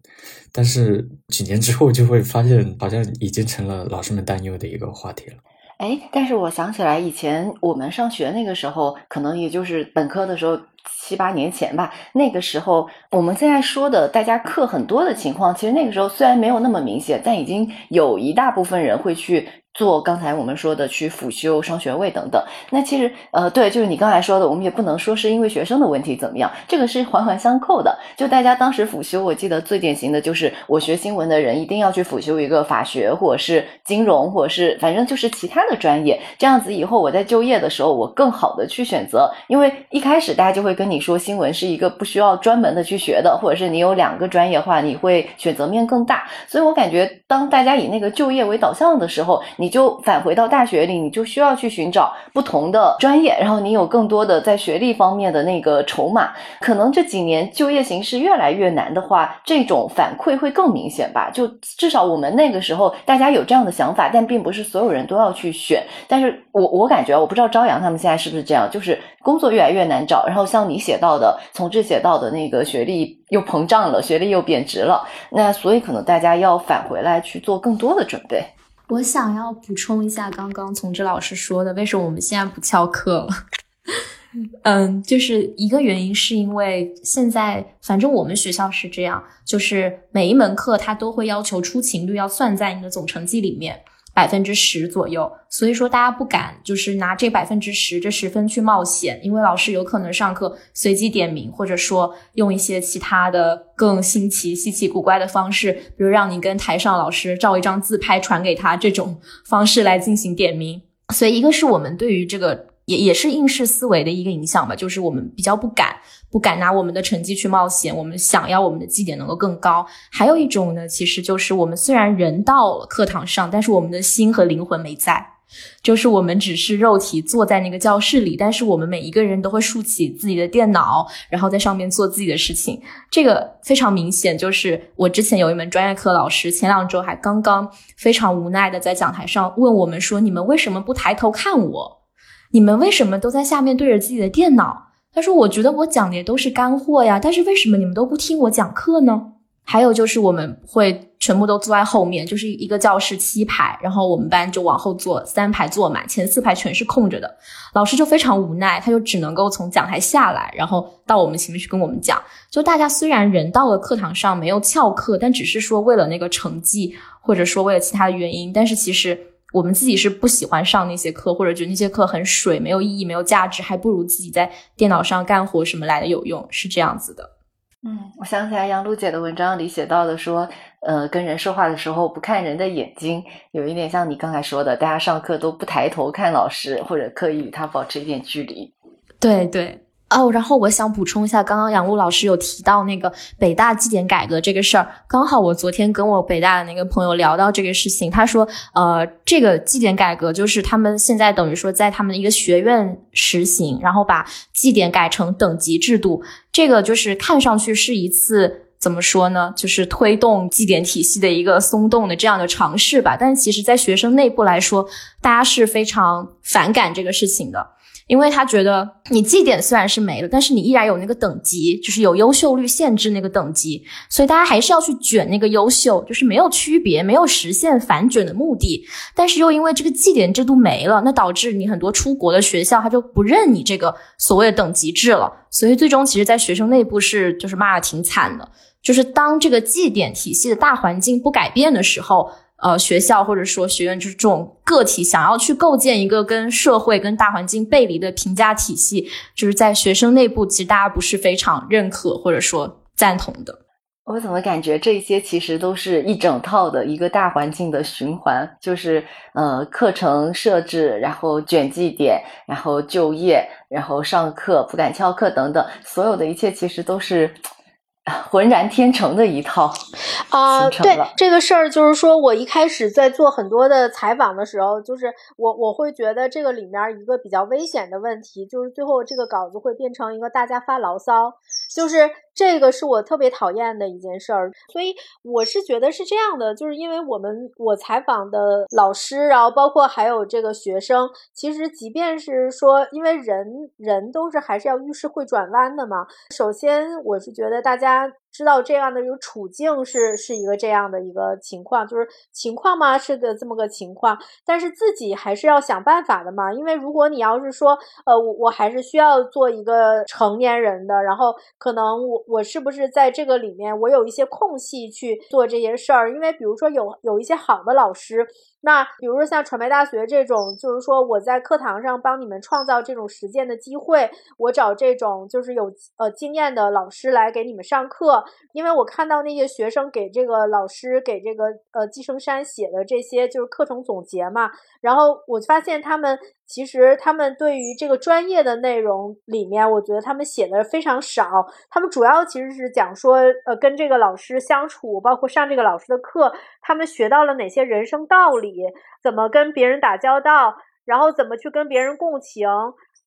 但是几年之后就会发现，好像已经成了老师们担忧的一个话题了。哎，但是我想起来，以前我们上学那个时候，可能也就是本科的时候，七八年前吧。那个时候，我们现在说的大家课很多的情况，其实那个时候虽然没有那么明显，但已经有一大部分人会去。做刚才我们说的去辅修双学位等等，那其实呃对，就是你刚才说的，我们也不能说是因为学生的问题怎么样，这个是环环相扣的。就大家当时辅修，我记得最典型的就是我学新闻的人一定要去辅修一个法学，或者是金融，或者是反正就是其他的专业，这样子以后我在就业的时候我更好的去选择。因为一开始大家就会跟你说新闻是一个不需要专门的去学的，或者是你有两个专业的话，你会选择面更大。所以我感觉当大家以那个就业为导向的时候，你。你就返回到大学里，你就需要去寻找不同的专业，然后你有更多的在学历方面的那个筹码。可能这几年就业形势越来越难的话，这种反馈会更明显吧。就至少我们那个时候，大家有这样的想法，但并不是所有人都要去选。但是我我感觉，我不知道朝阳他们现在是不是这样，就是工作越来越难找。然后像你写到的，从这写到的那个学历又膨胀了，学历又贬值了，那所以可能大家要返回来去做更多的准备。我想要补充一下刚刚从志老师说的，为什么我们现在不翘课了？嗯，就是一个原因是因为现在反正我们学校是这样，就是每一门课它都会要求出勤率要算在你的总成绩里面。百分之十左右，所以说大家不敢就是拿这百分之十这十分去冒险，因为老师有可能上课随机点名，或者说用一些其他的更新奇、稀奇古怪的方式，比如让你跟台上老师照一张自拍传给他这种方式来进行点名。所以一个是我们对于这个。也也是应试思维的一个影响吧，就是我们比较不敢不敢拿我们的成绩去冒险，我们想要我们的绩点能够更高。还有一种呢，其实就是我们虽然人到了课堂上，但是我们的心和灵魂没在，就是我们只是肉体坐在那个教室里，但是我们每一个人都会竖起自己的电脑，然后在上面做自己的事情。这个非常明显，就是我之前有一门专业课老师，前两周还刚刚非常无奈的在讲台上问我们说：“你们为什么不抬头看我？”你们为什么都在下面对着自己的电脑？他说：“我觉得我讲的也都是干货呀，但是为什么你们都不听我讲课呢？”还有就是我们会全部都坐在后面，就是一个教室七排，然后我们班就往后坐三排坐满，前四排全是空着的。老师就非常无奈，他就只能够从讲台下来，然后到我们前面去跟我们讲。就大家虽然人到了课堂上没有翘课，但只是说为了那个成绩，或者说为了其他的原因，但是其实。我们自己是不喜欢上那些课，或者觉得那些课很水，没有意义，没有价值，还不如自己在电脑上干活什么来的有用，是这样子的。嗯，我想起来杨璐姐的文章里写到的说，呃，跟人说话的时候不看人的眼睛，有一点像你刚才说的，大家上课都不抬头看老师，或者刻意与他保持一点距离。对对。哦，然后我想补充一下，刚刚杨璐老师有提到那个北大绩点改革这个事儿，刚好我昨天跟我北大的那个朋友聊到这个事情，他说，呃，这个绩点改革就是他们现在等于说在他们的一个学院实行，然后把绩点改成等级制度，这个就是看上去是一次怎么说呢，就是推动绩点体系的一个松动的这样的尝试吧，但其实在学生内部来说，大家是非常反感这个事情的。因为他觉得你绩点虽然是没了，但是你依然有那个等级，就是有优秀率限制那个等级，所以大家还是要去卷那个优秀，就是没有区别，没有实现反卷的目的。但是又因为这个绩点制度没了，那导致你很多出国的学校他就不认你这个所谓的等级制了，所以最终其实，在学生内部是就是骂的挺惨的。就是当这个绩点体系的大环境不改变的时候。呃，学校或者说学院就是这种个体想要去构建一个跟社会、跟大环境背离的评价体系，就是在学生内部，其实大家不是非常认可或者说赞同的。我怎么感觉这些其实都是一整套的一个大环境的循环？就是呃，课程设置，然后卷绩点，然后就业，然后上课不敢翘课等等，所有的一切其实都是。浑然天成的一套啊，对这个事儿，就是说我一开始在做很多的采访的时候，就是我我会觉得这个里面一个比较危险的问题，就是最后这个稿子会变成一个大家发牢骚，就是这个是我特别讨厌的一件事儿。所以我是觉得是这样的，就是因为我们我采访的老师，然后包括还有这个学生，其实即便是说，因为人人都是还是要遇事会转弯的嘛。首先，我是觉得大家。知道这样的一个处境是是一个这样的一个情况，就是情况吗？是个，这么个情况。但是自己还是要想办法的嘛。因为如果你要是说，呃，我我还是需要做一个成年人的，然后可能我我是不是在这个里面我有一些空隙去做这些事儿？因为比如说有有一些好的老师。那比如说像传媒大学这种，就是说我在课堂上帮你们创造这种实践的机会，我找这种就是有呃经验的老师来给你们上课，因为我看到那些学生给这个老师给这个呃季生山写的这些就是课程总结嘛，然后我发现他们。其实他们对于这个专业的内容里面，我觉得他们写的非常少。他们主要其实是讲说，呃，跟这个老师相处，包括上这个老师的课，他们学到了哪些人生道理，怎么跟别人打交道，然后怎么去跟别人共情，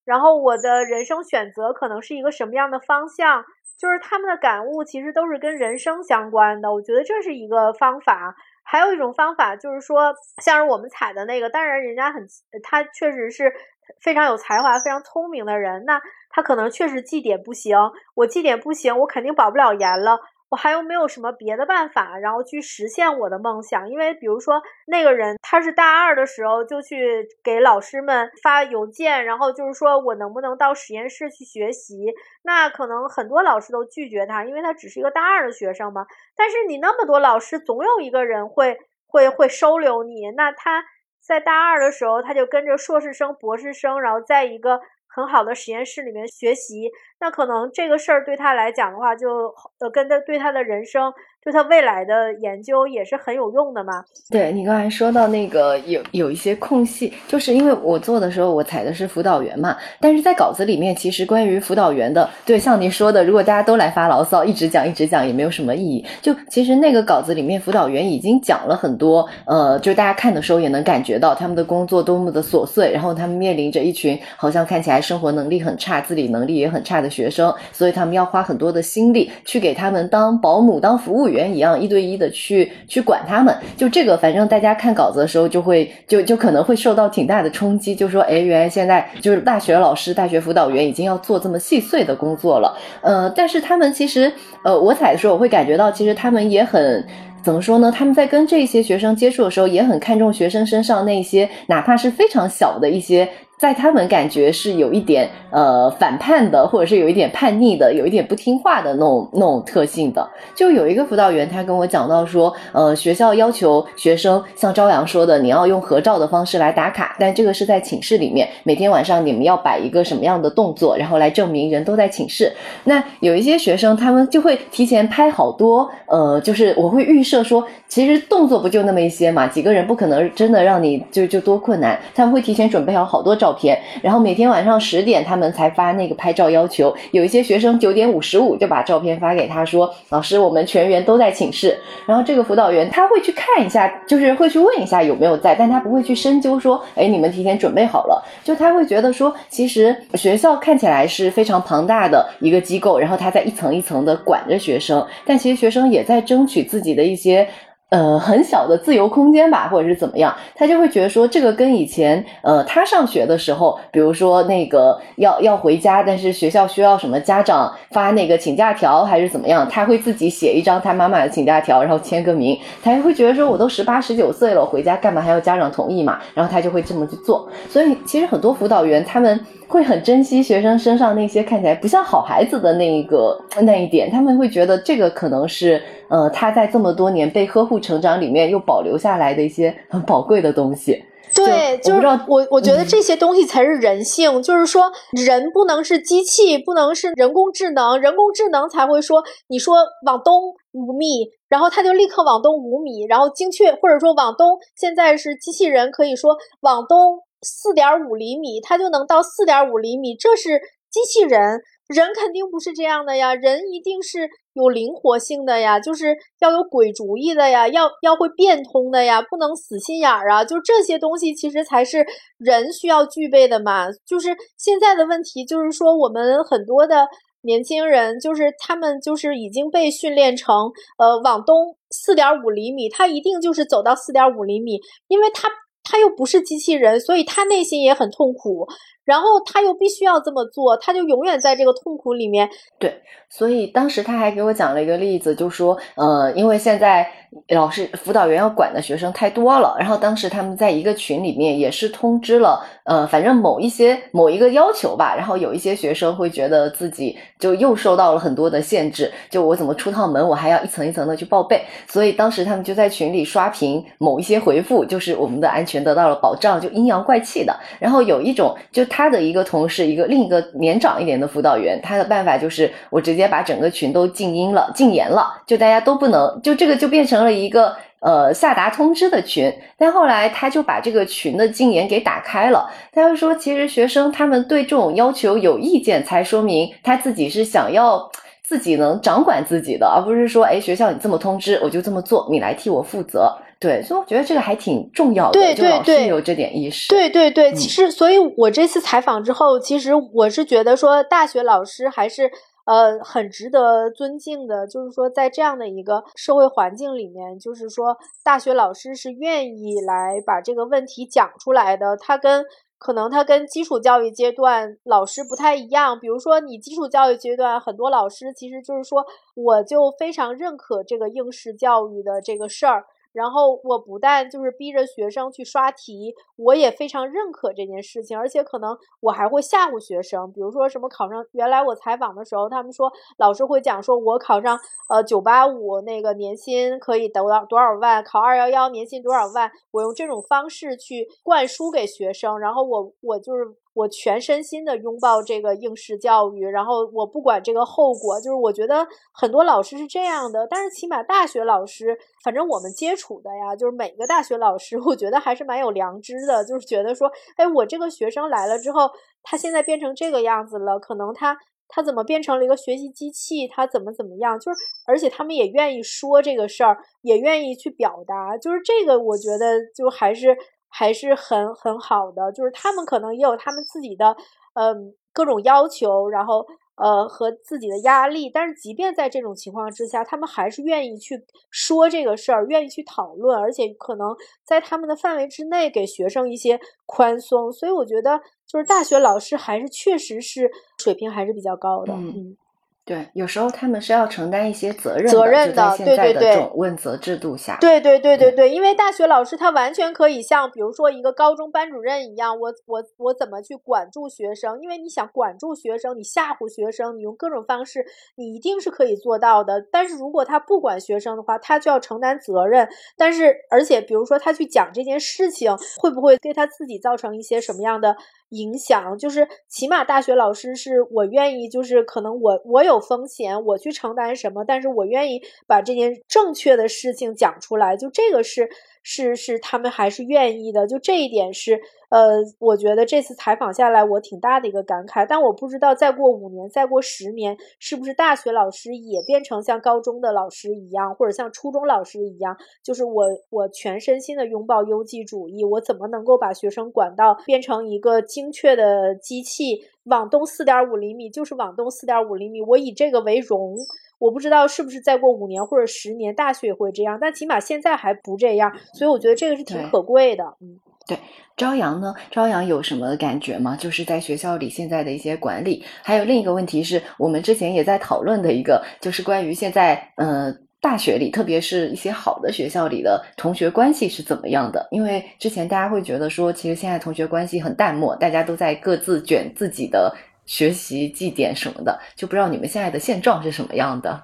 然后我的人生选择可能是一个什么样的方向，就是他们的感悟其实都是跟人生相关的。我觉得这是一个方法。还有一种方法就是说，像是我们采的那个，当然人家很，他确实是非常有才华、非常聪明的人，那他可能确实绩点不行，我绩点不行，我肯定保不了研了。我还有没有什么别的办法，然后去实现我的梦想？因为比如说那个人，他是大二的时候就去给老师们发邮件，然后就是说我能不能到实验室去学习？那可能很多老师都拒绝他，因为他只是一个大二的学生嘛。但是你那么多老师，总有一个人会会会收留你。那他在大二的时候，他就跟着硕士生、博士生，然后在一个很好的实验室里面学习。那可能这个事儿对他来讲的话，就呃，跟他对他的人生。对他未来的研究也是很有用的嘛？对你刚才说到那个有有一些空隙，就是因为我做的时候我采的是辅导员嘛，但是在稿子里面其实关于辅导员的，对像你说的，如果大家都来发牢骚，一直讲一直讲也没有什么意义。就其实那个稿子里面辅导员已经讲了很多，呃，就大家看的时候也能感觉到他们的工作多么的琐碎，然后他们面临着一群好像看起来生活能力很差、自理能力也很差的学生，所以他们要花很多的心力去给他们当保姆、当服务员。员一样一对一的去去管他们，就这个，反正大家看稿子的时候就会就就可能会受到挺大的冲击，就说，哎，原来现在就是大学老师、大学辅导员已经要做这么细碎的工作了，呃，但是他们其实，呃，我采的时候我会感觉到，其实他们也很怎么说呢？他们在跟这些学生接触的时候，也很看重学生身上那些哪怕是非常小的一些。在他们感觉是有一点呃反叛的，或者是有一点叛逆的，有一点不听话的那种那种特性的。就有一个辅导员，他跟我讲到说，呃，学校要求学生像朝阳说的，你要用合照的方式来打卡，但这个是在寝室里面，每天晚上你们要摆一个什么样的动作，然后来证明人都在寝室。那有一些学生，他们就会提前拍好多，呃，就是我会预设说，其实动作不就那么一些嘛，几个人不可能真的让你就就多困难，他们会提前准备好好多照。照片，然后每天晚上十点他们才发那个拍照要求。有一些学生九点五十五就把照片发给他说：“老师，我们全员都在寝室。”然后这个辅导员他会去看一下，就是会去问一下有没有在，但他不会去深究说：“哎，你们提前准备好了。”就他会觉得说，其实学校看起来是非常庞大的一个机构，然后他在一层一层的管着学生，但其实学生也在争取自己的一些。呃，很小的自由空间吧，或者是怎么样，他就会觉得说，这个跟以前，呃，他上学的时候，比如说那个要要回家，但是学校需要什么家长发那个请假条，还是怎么样，他会自己写一张他妈妈的请假条，然后签个名，他就会觉得说，我都十八十九岁了，回家干嘛还要家长同意嘛？然后他就会这么去做。所以，其实很多辅导员他们。会很珍惜学生身上那些看起来不像好孩子的那一个那一点，他们会觉得这个可能是呃他在这么多年被呵护成长里面又保留下来的一些很宝贵的东西。对，就是我我觉得这些东西才是人性，就是说人不能是机器，不能是人工智能，人工智能才会说你说往东五米，然后它就立刻往东五米，然后精确，或者说往东现在是机器人可以说往东。四点五厘米，它就能到四点五厘米，这是机器人，人肯定不是这样的呀，人一定是有灵活性的呀，就是要有鬼主意的呀，要要会变通的呀，不能死心眼儿啊，就这些东西其实才是人需要具备的嘛。就是现在的问题就是说，我们很多的年轻人，就是他们就是已经被训练成，呃，往东四点五厘米，他一定就是走到四点五厘米，因为他。他又不是机器人，所以他内心也很痛苦，然后他又必须要这么做，他就永远在这个痛苦里面。对，所以当时他还给我讲了一个例子，就说，呃，因为现在。老师、辅导员要管的学生太多了，然后当时他们在一个群里面也是通知了，呃，反正某一些某一个要求吧，然后有一些学生会觉得自己就又受到了很多的限制，就我怎么出趟门，我还要一层一层的去报备，所以当时他们就在群里刷屏某一些回复，就是我们的安全得到了保障，就阴阳怪气的。然后有一种，就他他的一个同事，一个另一个年长一点的辅导员，他的办法就是我直接把整个群都静音了、禁言了，就大家都不能，就这个就变。成了一个呃下达通知的群，但后来他就把这个群的禁言给打开了。他就说，其实学生他们对这种要求有意见，才说明他自己是想要自己能掌管自己的，而不是说，哎，学校你这么通知，我就这么做，你来替我负责。对，所以我觉得这个还挺重要的，对对对，有这点意识。对对对，其实，所以我这次采访之后，其实我是觉得说，大学老师还是。呃，很值得尊敬的，就是说，在这样的一个社会环境里面，就是说，大学老师是愿意来把这个问题讲出来的。他跟可能他跟基础教育阶段老师不太一样。比如说，你基础教育阶段很多老师，其实就是说，我就非常认可这个应试教育的这个事儿。然后我不但就是逼着学生去刷题，我也非常认可这件事情，而且可能我还会吓唬学生，比如说什么考上，原来我采访的时候，他们说老师会讲说，我考上呃九八五那个年薪可以得到多少万，考二幺幺年薪多少万，我用这种方式去灌输给学生，然后我我就是。我全身心的拥抱这个应试教育，然后我不管这个后果，就是我觉得很多老师是这样的，但是起码大学老师，反正我们接触的呀，就是每个大学老师，我觉得还是蛮有良知的，就是觉得说，哎，我这个学生来了之后，他现在变成这个样子了，可能他他怎么变成了一个学习机器，他怎么怎么样，就是而且他们也愿意说这个事儿，也愿意去表达，就是这个，我觉得就还是。还是很很好的，就是他们可能也有他们自己的，嗯，各种要求，然后呃和自己的压力，但是即便在这种情况之下，他们还是愿意去说这个事儿，愿意去讨论，而且可能在他们的范围之内给学生一些宽松，所以我觉得就是大学老师还是确实是水平还是比较高的，嗯。对，有时候他们是要承担一些责任责任的，对对对，这种问责制度下，对对对对对，因为大学老师他完全可以像比如说一个高中班主任一样，我我我怎么去管住学生？因为你想管住学生，你吓唬学生，你用各种方式，你一定是可以做到的。但是如果他不管学生的话，他就要承担责任。但是而且比如说他去讲这件事情，会不会对他自己造成一些什么样的？影响就是起码大学老师是我愿意，就是可能我我有风险，我去承担什么，但是我愿意把这件正确的事情讲出来，就这个是。是是，他们还是愿意的，就这一点是，呃，我觉得这次采访下来，我挺大的一个感慨。但我不知道再过五年、再过十年，是不是大学老师也变成像高中的老师一样，或者像初中老师一样，就是我我全身心的拥抱优绩主义，我怎么能够把学生管到变成一个精确的机器，往东四点五厘米就是往东四点五厘米，我以这个为荣。我不知道是不是再过五年或者十年，大学也会这样，但起码现在还不这样，所以我觉得这个是挺可贵的。嗯，对，朝阳呢？朝阳有什么感觉吗？就是在学校里现在的一些管理，还有另一个问题是我们之前也在讨论的一个，就是关于现在呃大学里，特别是一些好的学校里的同学关系是怎么样的？因为之前大家会觉得说，其实现在同学关系很淡漠，大家都在各自卷自己的。学习绩点什么的，就不知道你们现在的现状是什么样的。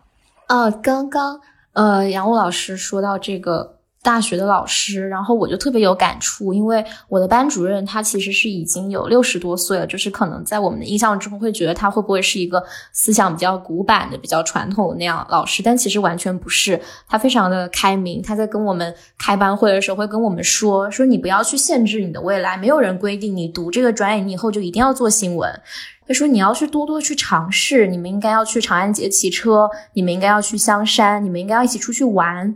啊，刚刚呃，杨璐老师说到这个大学的老师，然后我就特别有感触，因为我的班主任他其实是已经有六十多岁了，就是可能在我们的印象中会觉得他会不会是一个思想比较古板的、比较传统的那样老师，但其实完全不是，他非常的开明。他在跟我们开班会的时候会跟我们说：“说你不要去限制你的未来，没有人规定你读这个专业，你以后就一定要做新闻。”他说：“你要去多多去尝试，你们应该要去长安街骑车，你们应该要去香山，你们应该要一起出去玩。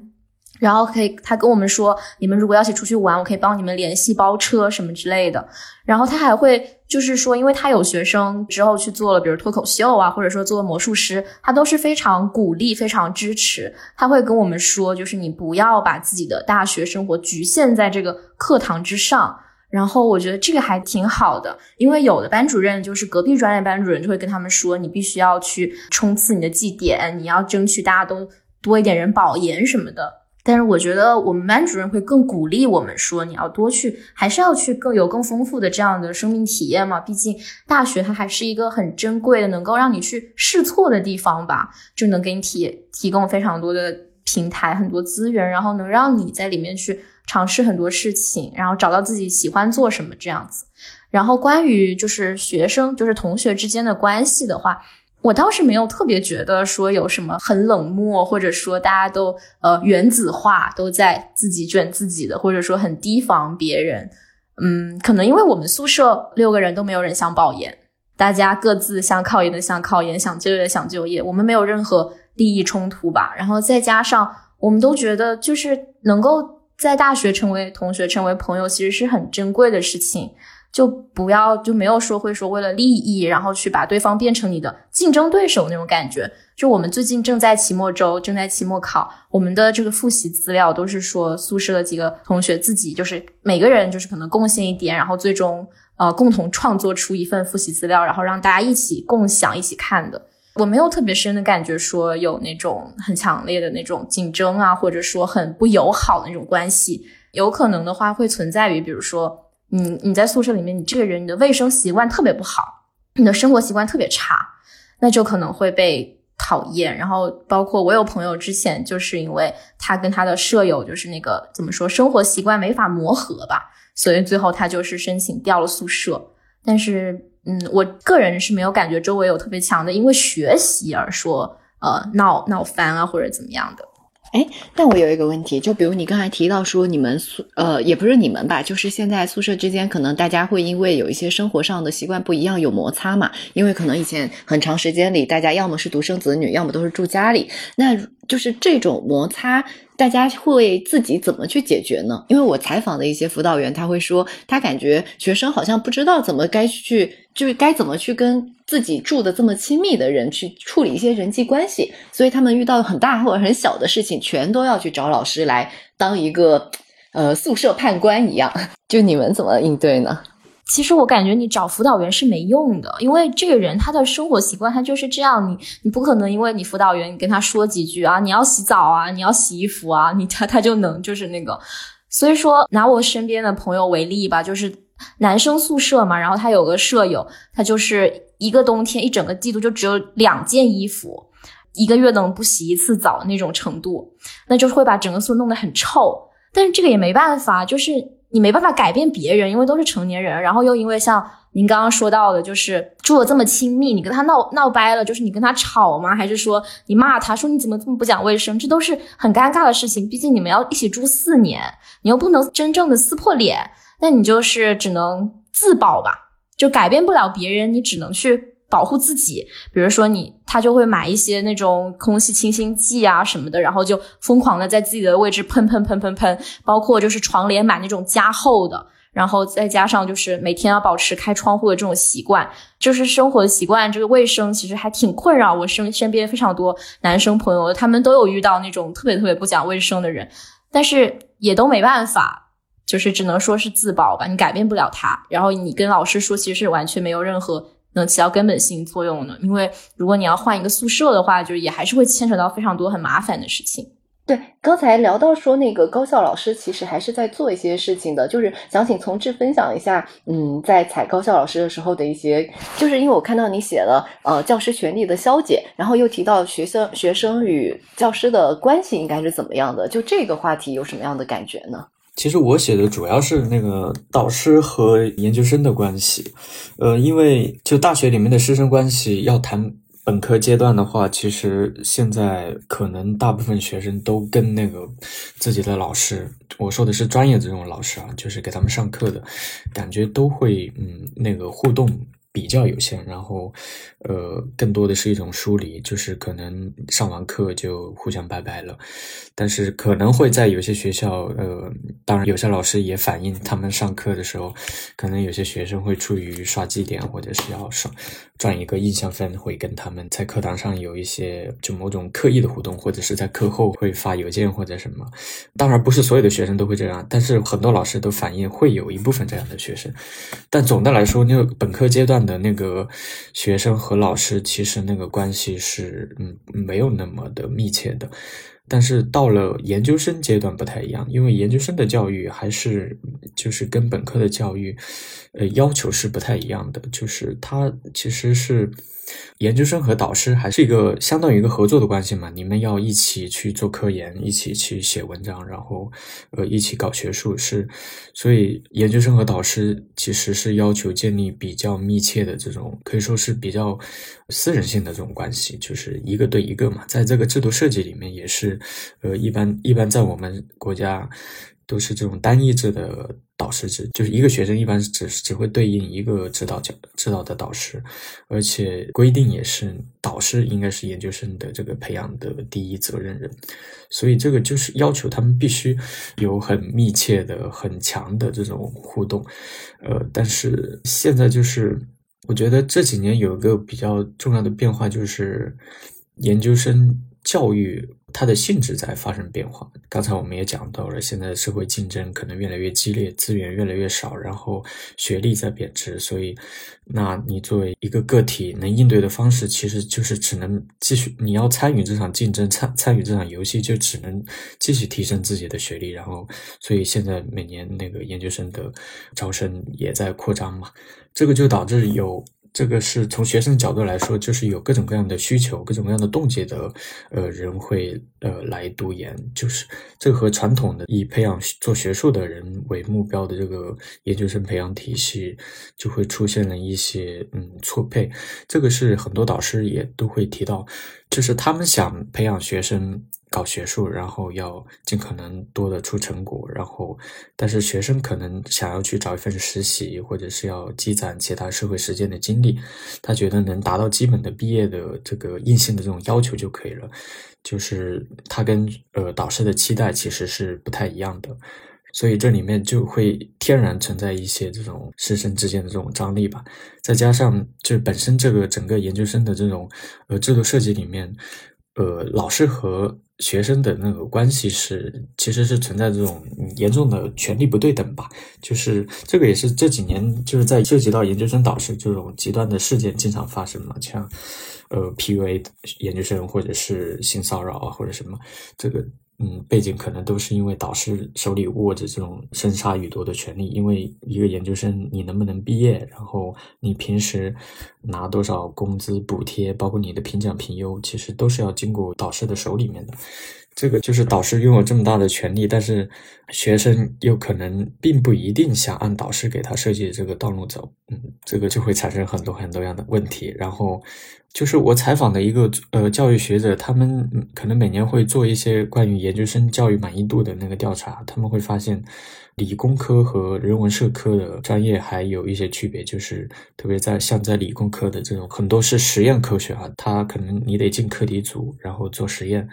然后可以，他跟我们说，你们如果要一起出去玩，我可以帮你们联系包车什么之类的。然后他还会就是说，因为他有学生之后去做了，比如脱口秀啊，或者说做魔术师，他都是非常鼓励、非常支持。他会跟我们说，就是你不要把自己的大学生活局限在这个课堂之上。”然后我觉得这个还挺好的，因为有的班主任就是隔壁专业班主任就会跟他们说，你必须要去冲刺你的绩点，你要争取大家都多一点人保研什么的。但是我觉得我们班主任会更鼓励我们说，你要多去，还是要去更有更丰富的这样的生命体验嘛。毕竟大学它还是一个很珍贵的，能够让你去试错的地方吧，就能给你提提供非常多的平台、很多资源，然后能让你在里面去。尝试很多事情，然后找到自己喜欢做什么这样子。然后关于就是学生，就是同学之间的关系的话，我倒是没有特别觉得说有什么很冷漠，或者说大家都呃原子化，都在自己卷自己的，或者说很提防别人。嗯，可能因为我们宿舍六个人都没有人想保研，大家各自想考研的想考研，想就业的想就业，我们没有任何利益冲突吧。然后再加上我们都觉得就是能够。在大学成为同学、成为朋友，其实是很珍贵的事情。就不要就没有说会说为了利益，然后去把对方变成你的竞争对手那种感觉。就我们最近正在期末周，正在期末考，我们的这个复习资料都是说宿舍的几个同学自己就是每个人就是可能贡献一点，然后最终呃共同创作出一份复习资料，然后让大家一起共享、一起看的。我没有特别深的感觉，说有那种很强烈的那种竞争啊，或者说很不友好的那种关系。有可能的话，会存在于，比如说，你你在宿舍里面，你这个人你的卫生习惯特别不好，你的生活习惯特别差，那就可能会被讨厌。然后，包括我有朋友之前就是因为他跟他的舍友就是那个怎么说，生活习惯没法磨合吧，所以最后他就是申请调了宿舍，但是。嗯，我个人是没有感觉周围有特别强的因为学习而说呃闹闹翻啊或者怎么样的。哎，但我有一个问题，就比如你刚才提到说你们宿呃也不是你们吧，就是现在宿舍之间可能大家会因为有一些生活上的习惯不一样有摩擦嘛，因为可能以前很长时间里大家要么是独生子女，要么都是住家里，那就是这种摩擦。大家会自己怎么去解决呢？因为我采访的一些辅导员，他会说，他感觉学生好像不知道怎么该去，就是该怎么去跟自己住的这么亲密的人去处理一些人际关系，所以他们遇到很大或者很小的事情，全都要去找老师来当一个呃宿舍判官一样。就你们怎么应对呢？其实我感觉你找辅导员是没用的，因为这个人他的生活习惯他就是这样，你你不可能因为你辅导员你跟他说几句啊，你要洗澡啊，你要洗衣服啊，你他他就能就是那个。所以说拿我身边的朋友为例吧，就是男生宿舍嘛，然后他有个舍友，他就是一个冬天一整个季度就只有两件衣服，一个月能不洗一次澡那种程度，那就会把整个宿舍弄得很臭。但是这个也没办法，就是。你没办法改变别人，因为都是成年人，然后又因为像您刚刚说到的，就是住的这么亲密，你跟他闹闹掰了，就是你跟他吵吗？还是说你骂他说你怎么这么不讲卫生？这都是很尴尬的事情。毕竟你们要一起住四年，你又不能真正的撕破脸，那你就是只能自保吧，就改变不了别人，你只能去。保护自己，比如说你，他就会买一些那种空气清新剂啊什么的，然后就疯狂的在自己的位置喷喷喷喷喷，包括就是床帘买那种加厚的，然后再加上就是每天要保持开窗户的这种习惯，就是生活的习惯，这个卫生其实还挺困扰我身身边非常多男生朋友，他们都有遇到那种特别特别不讲卫生的人，但是也都没办法，就是只能说是自保吧，你改变不了他，然后你跟老师说，其实是完全没有任何。能起到根本性作用呢，因为如果你要换一个宿舍的话，就是也还是会牵扯到非常多很麻烦的事情。对，刚才聊到说那个高校老师其实还是在做一些事情的，就是想请从志分享一下，嗯，在采高校老师的时候的一些，就是因为我看到你写了呃教师权利的消解，然后又提到学生学生与教师的关系应该是怎么样的，就这个话题有什么样的感觉呢？其实我写的主要是那个导师和研究生的关系，呃，因为就大学里面的师生关系要谈本科阶段的话，其实现在可能大部分学生都跟那个自己的老师，我说的是专业这种老师啊，就是给他们上课的，感觉都会嗯那个互动。比较有限，然后，呃，更多的是一种疏离，就是可能上完课就互相拜拜了。但是可能会在有些学校，呃，当然有些老师也反映，他们上课的时候，可能有些学生会出于刷绩点或者是要刷赚一个印象分，会跟他们在课堂上有一些就某种刻意的互动，或者是在课后会发邮件或者什么。当然不是所有的学生都会这样，但是很多老师都反映会有一部分这样的学生。但总的来说，那个本科阶段。的那个学生和老师其实那个关系是嗯没有那么的密切的，但是到了研究生阶段不太一样，因为研究生的教育还是就是跟本科的教育，呃要求是不太一样的，就是他其实是。研究生和导师还是一个相当于一个合作的关系嘛？你们要一起去做科研，一起去写文章，然后呃一起搞学术是，所以研究生和导师其实是要求建立比较密切的这种，可以说是比较私人性的这种关系，就是一个对一个嘛。在这个制度设计里面也是，呃一般一般在我们国家。都是这种单一制的导师制，就是一个学生一般只只会对应一个指导教指导的导师，而且规定也是导师应该是研究生的这个培养的第一责任人，所以这个就是要求他们必须有很密切的、很强的这种互动。呃，但是现在就是我觉得这几年有一个比较重要的变化，就是研究生教育。它的性质在发生变化。刚才我们也讲到了，现在社会竞争可能越来越激烈，资源越来越少，然后学历在贬值，所以，那你作为一个个体能应对的方式，其实就是只能继续，你要参与这场竞争，参参与这场游戏，就只能继续提升自己的学历。然后，所以现在每年那个研究生的招生也在扩张嘛，这个就导致有。这个是从学生角度来说，就是有各种各样的需求、各种各样的动机的，呃，人会呃来读研，就是这和传统的以培养做学术的人为目标的这个研究生培养体系，就会出现了一些嗯错配。这个是很多导师也都会提到，就是他们想培养学生。搞学术，然后要尽可能多的出成果，然后，但是学生可能想要去找一份实习，或者是要积攒其他社会实践的经历，他觉得能达到基本的毕业的这个硬性的这种要求就可以了，就是他跟呃导师的期待其实是不太一样的，所以这里面就会天然存在一些这种师生之间的这种张力吧，再加上就本身这个整个研究生的这种呃制度设计里面。呃，老师和学生的那个关系是，其实是存在这种严重的权力不对等吧。就是这个也是这几年就是在涉及到研究生导师这种极端的事件经常发生嘛，像呃 PUA 研究生或者是性骚扰啊或者什么这个。嗯，背景可能都是因为导师手里握着这种生杀予夺的权利。因为一个研究生，你能不能毕业，然后你平时拿多少工资补贴，包括你的评奖评优，其实都是要经过导师的手里面的。这个就是导师拥有这么大的权利，但是学生又可能并不一定想按导师给他设计的这个道路走。嗯，这个就会产生很多很多样的问题。然后。就是我采访的一个呃教育学者，他们可能每年会做一些关于研究生教育满意度的那个调查，他们会发现，理工科和人文社科的专业还有一些区别，就是特别在像在理工科的这种很多是实验科学啊，它可能你得进课题组，然后做实验。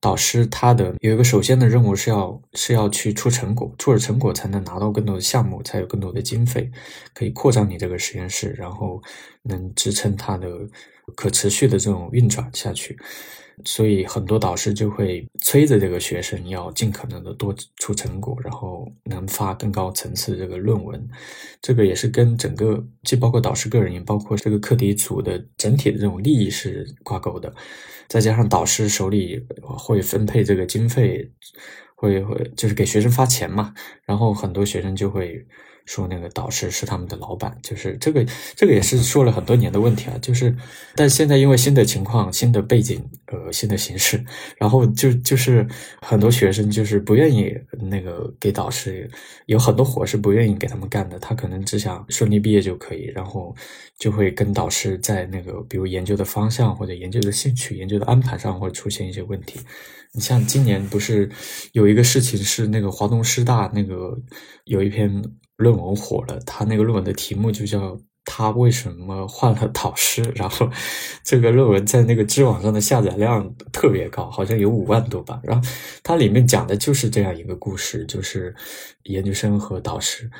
导师他的有一个首先的任务是要是要去出成果，出了成果才能拿到更多的项目，才有更多的经费，可以扩张你这个实验室，然后能支撑它的可持续的这种运转下去。所以很多导师就会催着这个学生要尽可能的多出成果，然后能发更高层次的这个论文。这个也是跟整个既包括导师个人，也包括这个课题组的整体的这种利益是挂钩的。再加上导师手里会分配这个经费，会会就是给学生发钱嘛，然后很多学生就会。说那个导师是他们的老板，就是这个，这个也是说了很多年的问题啊。就是，但现在因为新的情况、新的背景、呃，新的形势，然后就就是很多学生就是不愿意那个给导师有很多活是不愿意给他们干的，他可能只想顺利毕业就可以，然后就会跟导师在那个比如研究的方向或者研究的兴趣、研究的安排上会出现一些问题。你像今年不是有一个事情是那个华东师大那个有一篇。论文火了，他那个论文的题目就叫“他为什么换了导师”，然后这个论文在那个知网上的下载量特别高，好像有五万多吧。然后它里面讲的就是这样一个故事，就是研究生和导师。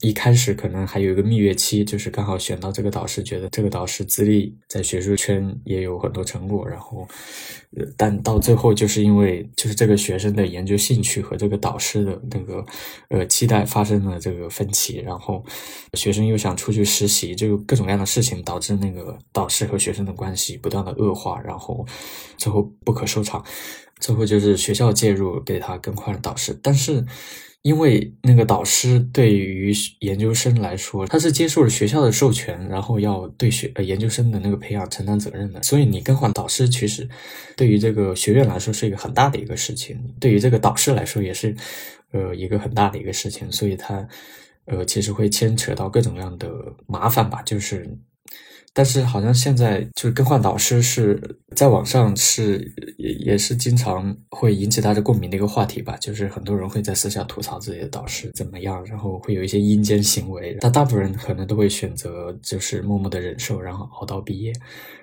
一开始可能还有一个蜜月期，就是刚好选到这个导师，觉得这个导师资历在学术圈也有很多成果，然后，但到最后就是因为就是这个学生的研究兴趣和这个导师的那个呃期待发生了这个分歧，然后学生又想出去实习，就各种各样的事情导致那个导师和学生的关系不断的恶化，然后最后不可收场，最后就是学校介入给他更换了导师，但是。因为那个导师对于研究生来说，他是接受了学校的授权，然后要对学呃研究生的那个培养承担责任的，所以你更换导师，其实对于这个学院来说是一个很大的一个事情，对于这个导师来说也是呃一个很大的一个事情，所以他呃其实会牵扯到各种各样的麻烦吧，就是。但是好像现在就是更换导师是在网上是也也是经常会引起大家共鸣的一个话题吧，就是很多人会在私下吐槽自己的导师怎么样，然后会有一些阴间行为，但大部分人可能都会选择就是默默的忍受，然后熬到毕业。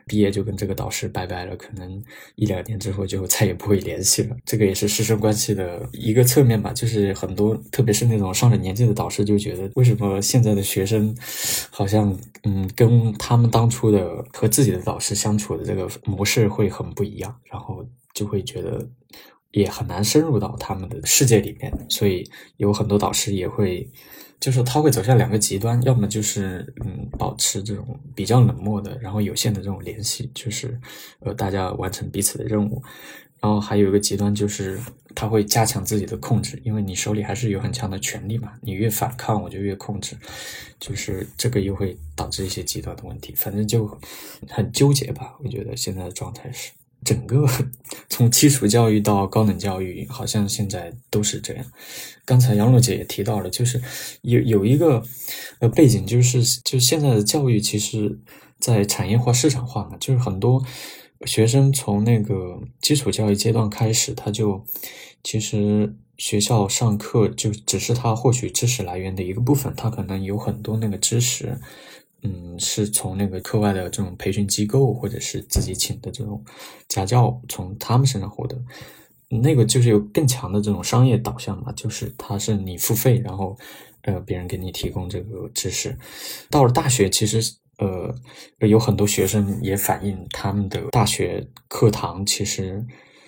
毕业就跟这个导师拜拜了，可能一两年之后就再也不会联系了。这个也是师生关系的一个侧面吧，就是很多，特别是那种上了年纪的导师，就觉得为什么现在的学生好像嗯，跟他们当初的和自己的导师相处的这个模式会很不一样，然后就会觉得也很难深入到他们的世界里面，所以有很多导师也会。就是他会走向两个极端，要么就是嗯保持这种比较冷漠的，然后有限的这种联系，就是呃大家完成彼此的任务，然后还有一个极端就是他会加强自己的控制，因为你手里还是有很强的权力嘛，你越反抗我就越控制，就是这个又会导致一些极端的问题，反正就很纠结吧，我觉得现在的状态是。整个 从基础教育到高等教育，好像现在都是这样。刚才杨璐姐也提到了，就是有有一个呃背景，就是就现在的教育其实，在产业化、市场化嘛，就是很多学生从那个基础教育阶段开始，他就其实学校上课就只是他获取知识来源的一个部分，他可能有很多那个知识。嗯，是从那个课外的这种培训机构，或者是自己请的这种家教，从他们身上获得。那个就是有更强的这种商业导向嘛，就是它是你付费，然后呃别人给你提供这个知识。到了大学，其实呃，有很多学生也反映他们的大学课堂其实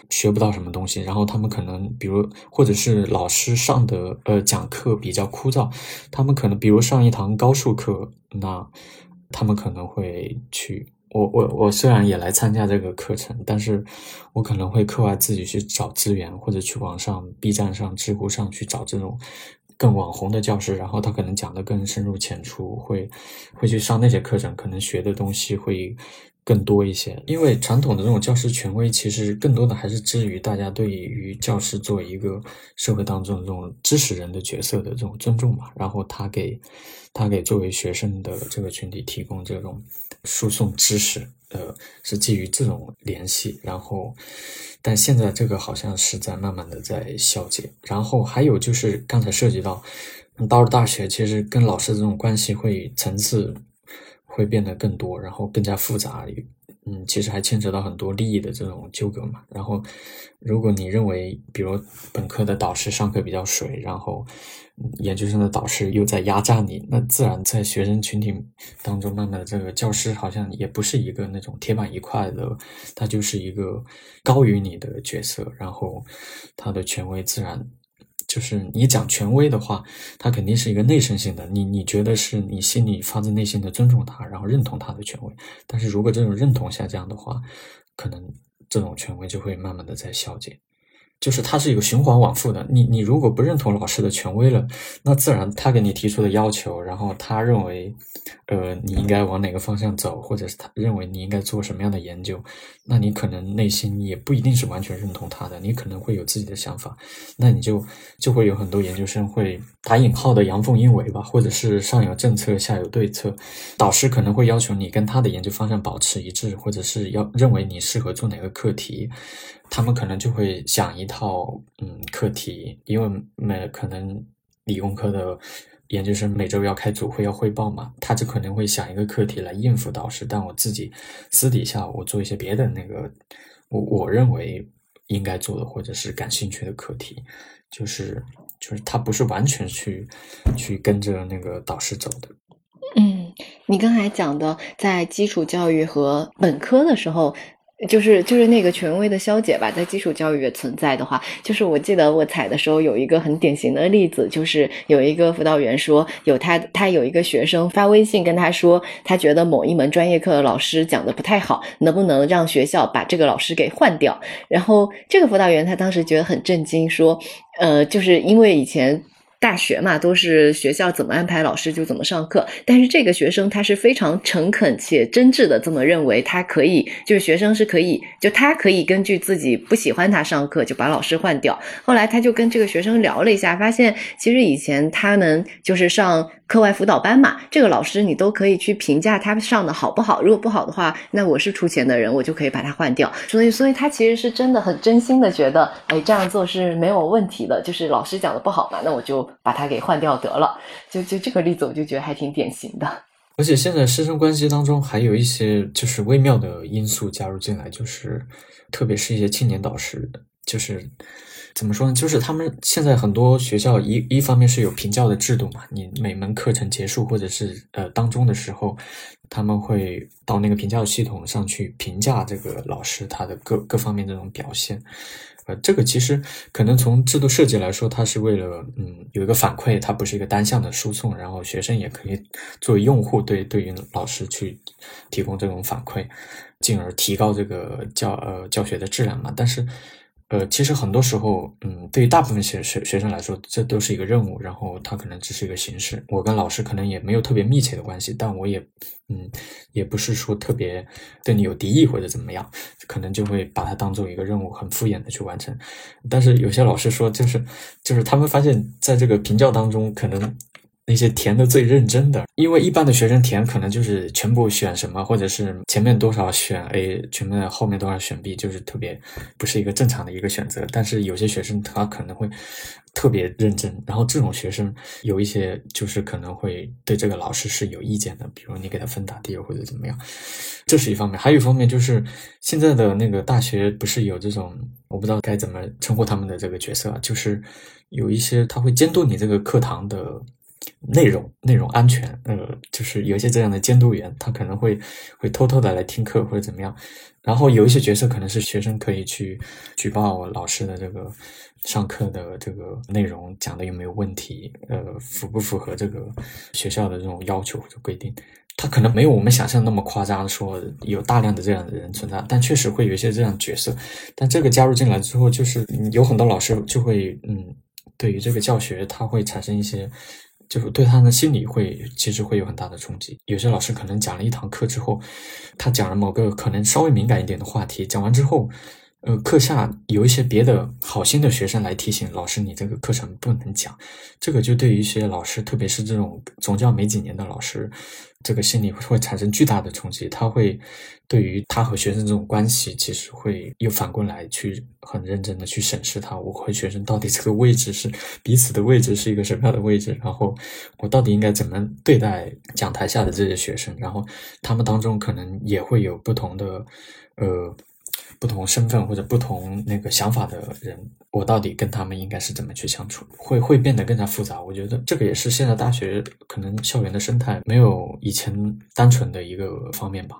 学不到什么东西，然后他们可能比如或者是老师上的呃讲课比较枯燥，他们可能比如上一堂高数课，那他们可能会去。我我我虽然也来参加这个课程，但是我可能会课外自己去找资源，或者去网上 B 站上、知乎上去找这种更网红的教师，然后他可能讲的更深入浅出，会会去上那些课程，可能学的东西会更多一些。因为传统的这种教师权威，其实更多的还是基于大家对于教师作为一个社会当中这种知识人的角色的这种尊重嘛，然后他给他给作为学生的这个群体提供这种。输送知识，呃，是基于这种联系，然后，但现在这个好像是在慢慢的在消解。然后还有就是刚才涉及到，到了大学，其实跟老师这种关系会层次会变得更多，然后更加复杂。嗯，其实还牵扯到很多利益的这种纠葛嘛。然后，如果你认为，比如本科的导师上课比较水，然后。研究生的导师又在压榨你，那自然在学生群体当中，慢慢的这个教师好像也不是一个那种铁板一块的，他就是一个高于你的角色，然后他的权威自然就是你讲权威的话，他肯定是一个内生性的，你你觉得是你心里发自内心的尊重他，然后认同他的权威，但是如果这种认同下降的话，可能这种权威就会慢慢的在消减。就是它是一个循环往复的。你你如果不认同老师的权威了，那自然他给你提出的要求，然后他认为，呃，你应该往哪个方向走，或者是他认为你应该做什么样的研究，那你可能内心也不一定是完全认同他的，你可能会有自己的想法。那你就就会有很多研究生会打引号的阳奉阴违吧，或者是上有政策下有对策，导师可能会要求你跟他的研究方向保持一致，或者是要认为你适合做哪个课题。他们可能就会想一套嗯课题，因为每可能理工科的研究生每周要开组会要汇报嘛，他就可能会想一个课题来应付导师。但我自己私底下我做一些别的那个，我我认为应该做的或者是感兴趣的课题，就是就是他不是完全去去跟着那个导师走的。嗯，你刚才讲的在基础教育和本科的时候。就是就是那个权威的消解吧，在基础教育存在的话，就是我记得我采的时候有一个很典型的例子，就是有一个辅导员说，有他他有一个学生发微信跟他说，他觉得某一门专业课的老师讲的不太好，能不能让学校把这个老师给换掉？然后这个辅导员他当时觉得很震惊，说，呃，就是因为以前。大学嘛，都是学校怎么安排老师就怎么上课。但是这个学生他是非常诚恳且真挚的这么认为，他可以，就是学生是可以，就他可以根据自己不喜欢他上课就把老师换掉。后来他就跟这个学生聊了一下，发现其实以前他们就是上。课外辅导班嘛，这个老师你都可以去评价他上的好不好。如果不好的话，那我是出钱的人，我就可以把他换掉。所以，所以他其实是真的很真心的觉得，哎，这样做是没有问题的。就是老师讲的不好嘛，那我就把他给换掉得了。就就这个例子，我就觉得还挺典型的。而且现在师生关系当中还有一些就是微妙的因素加入进来，就是特别是一些青年导师，就是。怎么说呢？就是他们现在很多学校一一方面是有评教的制度嘛，你每门课程结束或者是呃当中的时候，他们会到那个评教系统上去评价这个老师他的各各方面这种表现。呃，这个其实可能从制度设计来说，它是为了嗯有一个反馈，它不是一个单向的输送，然后学生也可以作为用户对对于老师去提供这种反馈，进而提高这个教呃教学的质量嘛。但是。呃，其实很多时候，嗯，对于大部分学学学生来说，这都是一个任务，然后他可能只是一个形式。我跟老师可能也没有特别密切的关系，但我也，嗯，也不是说特别对你有敌意或者怎么样，可能就会把它当做一个任务，很敷衍的去完成。但是有些老师说，就是就是他们发现，在这个评教当中，可能。那些填的最认真的，因为一般的学生填可能就是全部选什么，或者是前面多少选 A，全面后面多少选 B，就是特别不是一个正常的一个选择。但是有些学生他可能会特别认真，然后这种学生有一些就是可能会对这个老师是有意见的，比如你给他分打第二或者怎么样，这是一方面。还有一方面就是现在的那个大学不是有这种，我不知道该怎么称呼他们的这个角色，就是有一些他会监督你这个课堂的。内容内容安全，呃，就是有一些这样的监督员，他可能会会偷偷的来听课或者怎么样。然后有一些角色可能是学生可以去举报老师的这个上课的这个内容讲的有没有问题，呃，符不符合这个学校的这种要求或者规定。他可能没有我们想象那么夸张，说有大量的这样的人存在，但确实会有一些这样角色。但这个加入进来之后，就是有很多老师就会，嗯，对于这个教学，他会产生一些，就是对他的心理会其实会有很大的冲击。有些老师可能讲了一堂课之后，他讲了某个可能稍微敏感一点的话题，讲完之后。呃，课下有一些别的好心的学生来提醒老师，你这个课程不能讲。这个就对于一些老师，特别是这种总教没几年的老师，这个心理会产生巨大的冲击。他会对于他和学生这种关系，其实会又反过来去很认真的去审视他，我和学生到底这个位置是彼此的位置是一个什么样的位置，然后我到底应该怎么对待讲台下的这些学生，然后他们当中可能也会有不同的，呃。不同身份或者不同那个想法的人，我到底跟他们应该是怎么去相处？会会变得更加复杂。我觉得这个也是现在大学可能校园的生态没有以前单纯的一个方面吧。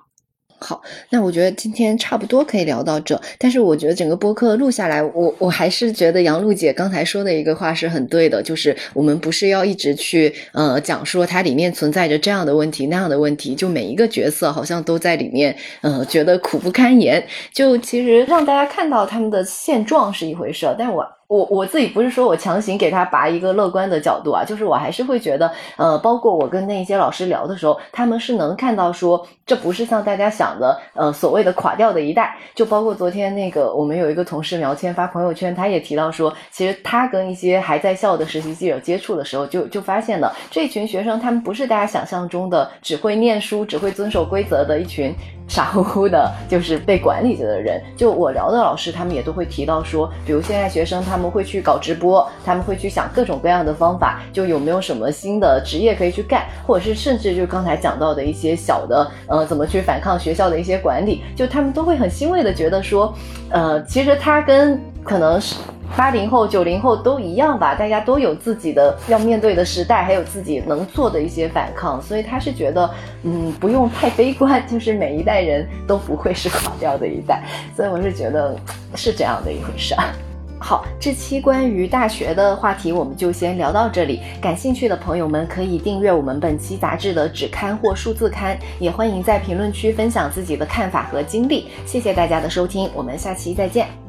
好，那我觉得今天差不多可以聊到这。但是我觉得整个播客录下来，我我还是觉得杨璐姐刚才说的一个话是很对的，就是我们不是要一直去呃讲说它里面存在着这样的问题那样的问题，就每一个角色好像都在里面，呃，觉得苦不堪言。就其实让大家看到他们的现状是一回事，但我。我我自己不是说我强行给他拔一个乐观的角度啊，就是我还是会觉得，呃，包括我跟那些老师聊的时候，他们是能看到说，这不是像大家想的，呃，所谓的垮掉的一代。就包括昨天那个我们有一个同事苗谦发朋友圈，他也提到说，其实他跟一些还在校的实习记者接触的时候，就就发现了这群学生，他们不是大家想象中的只会念书、只会遵守规则的一群傻乎乎的，就是被管理着的人。就我聊的老师，他们也都会提到说，比如现在学生他。们会去搞直播，他们会去想各种各样的方法，就有没有什么新的职业可以去干，或者是甚至就刚才讲到的一些小的，呃，怎么去反抗学校的一些管理，就他们都会很欣慰的觉得说，呃，其实他跟可能是八零后、九零后都一样吧，大家都有自己的要面对的时代，还有自己能做的一些反抗，所以他是觉得，嗯，不用太悲观，就是每一代人都不会是垮掉的一代，所以我是觉得是这样的一回事。好，这期关于大学的话题我们就先聊到这里。感兴趣的朋友们可以订阅我们本期杂志的纸刊或数字刊，也欢迎在评论区分享自己的看法和经历。谢谢大家的收听，我们下期再见。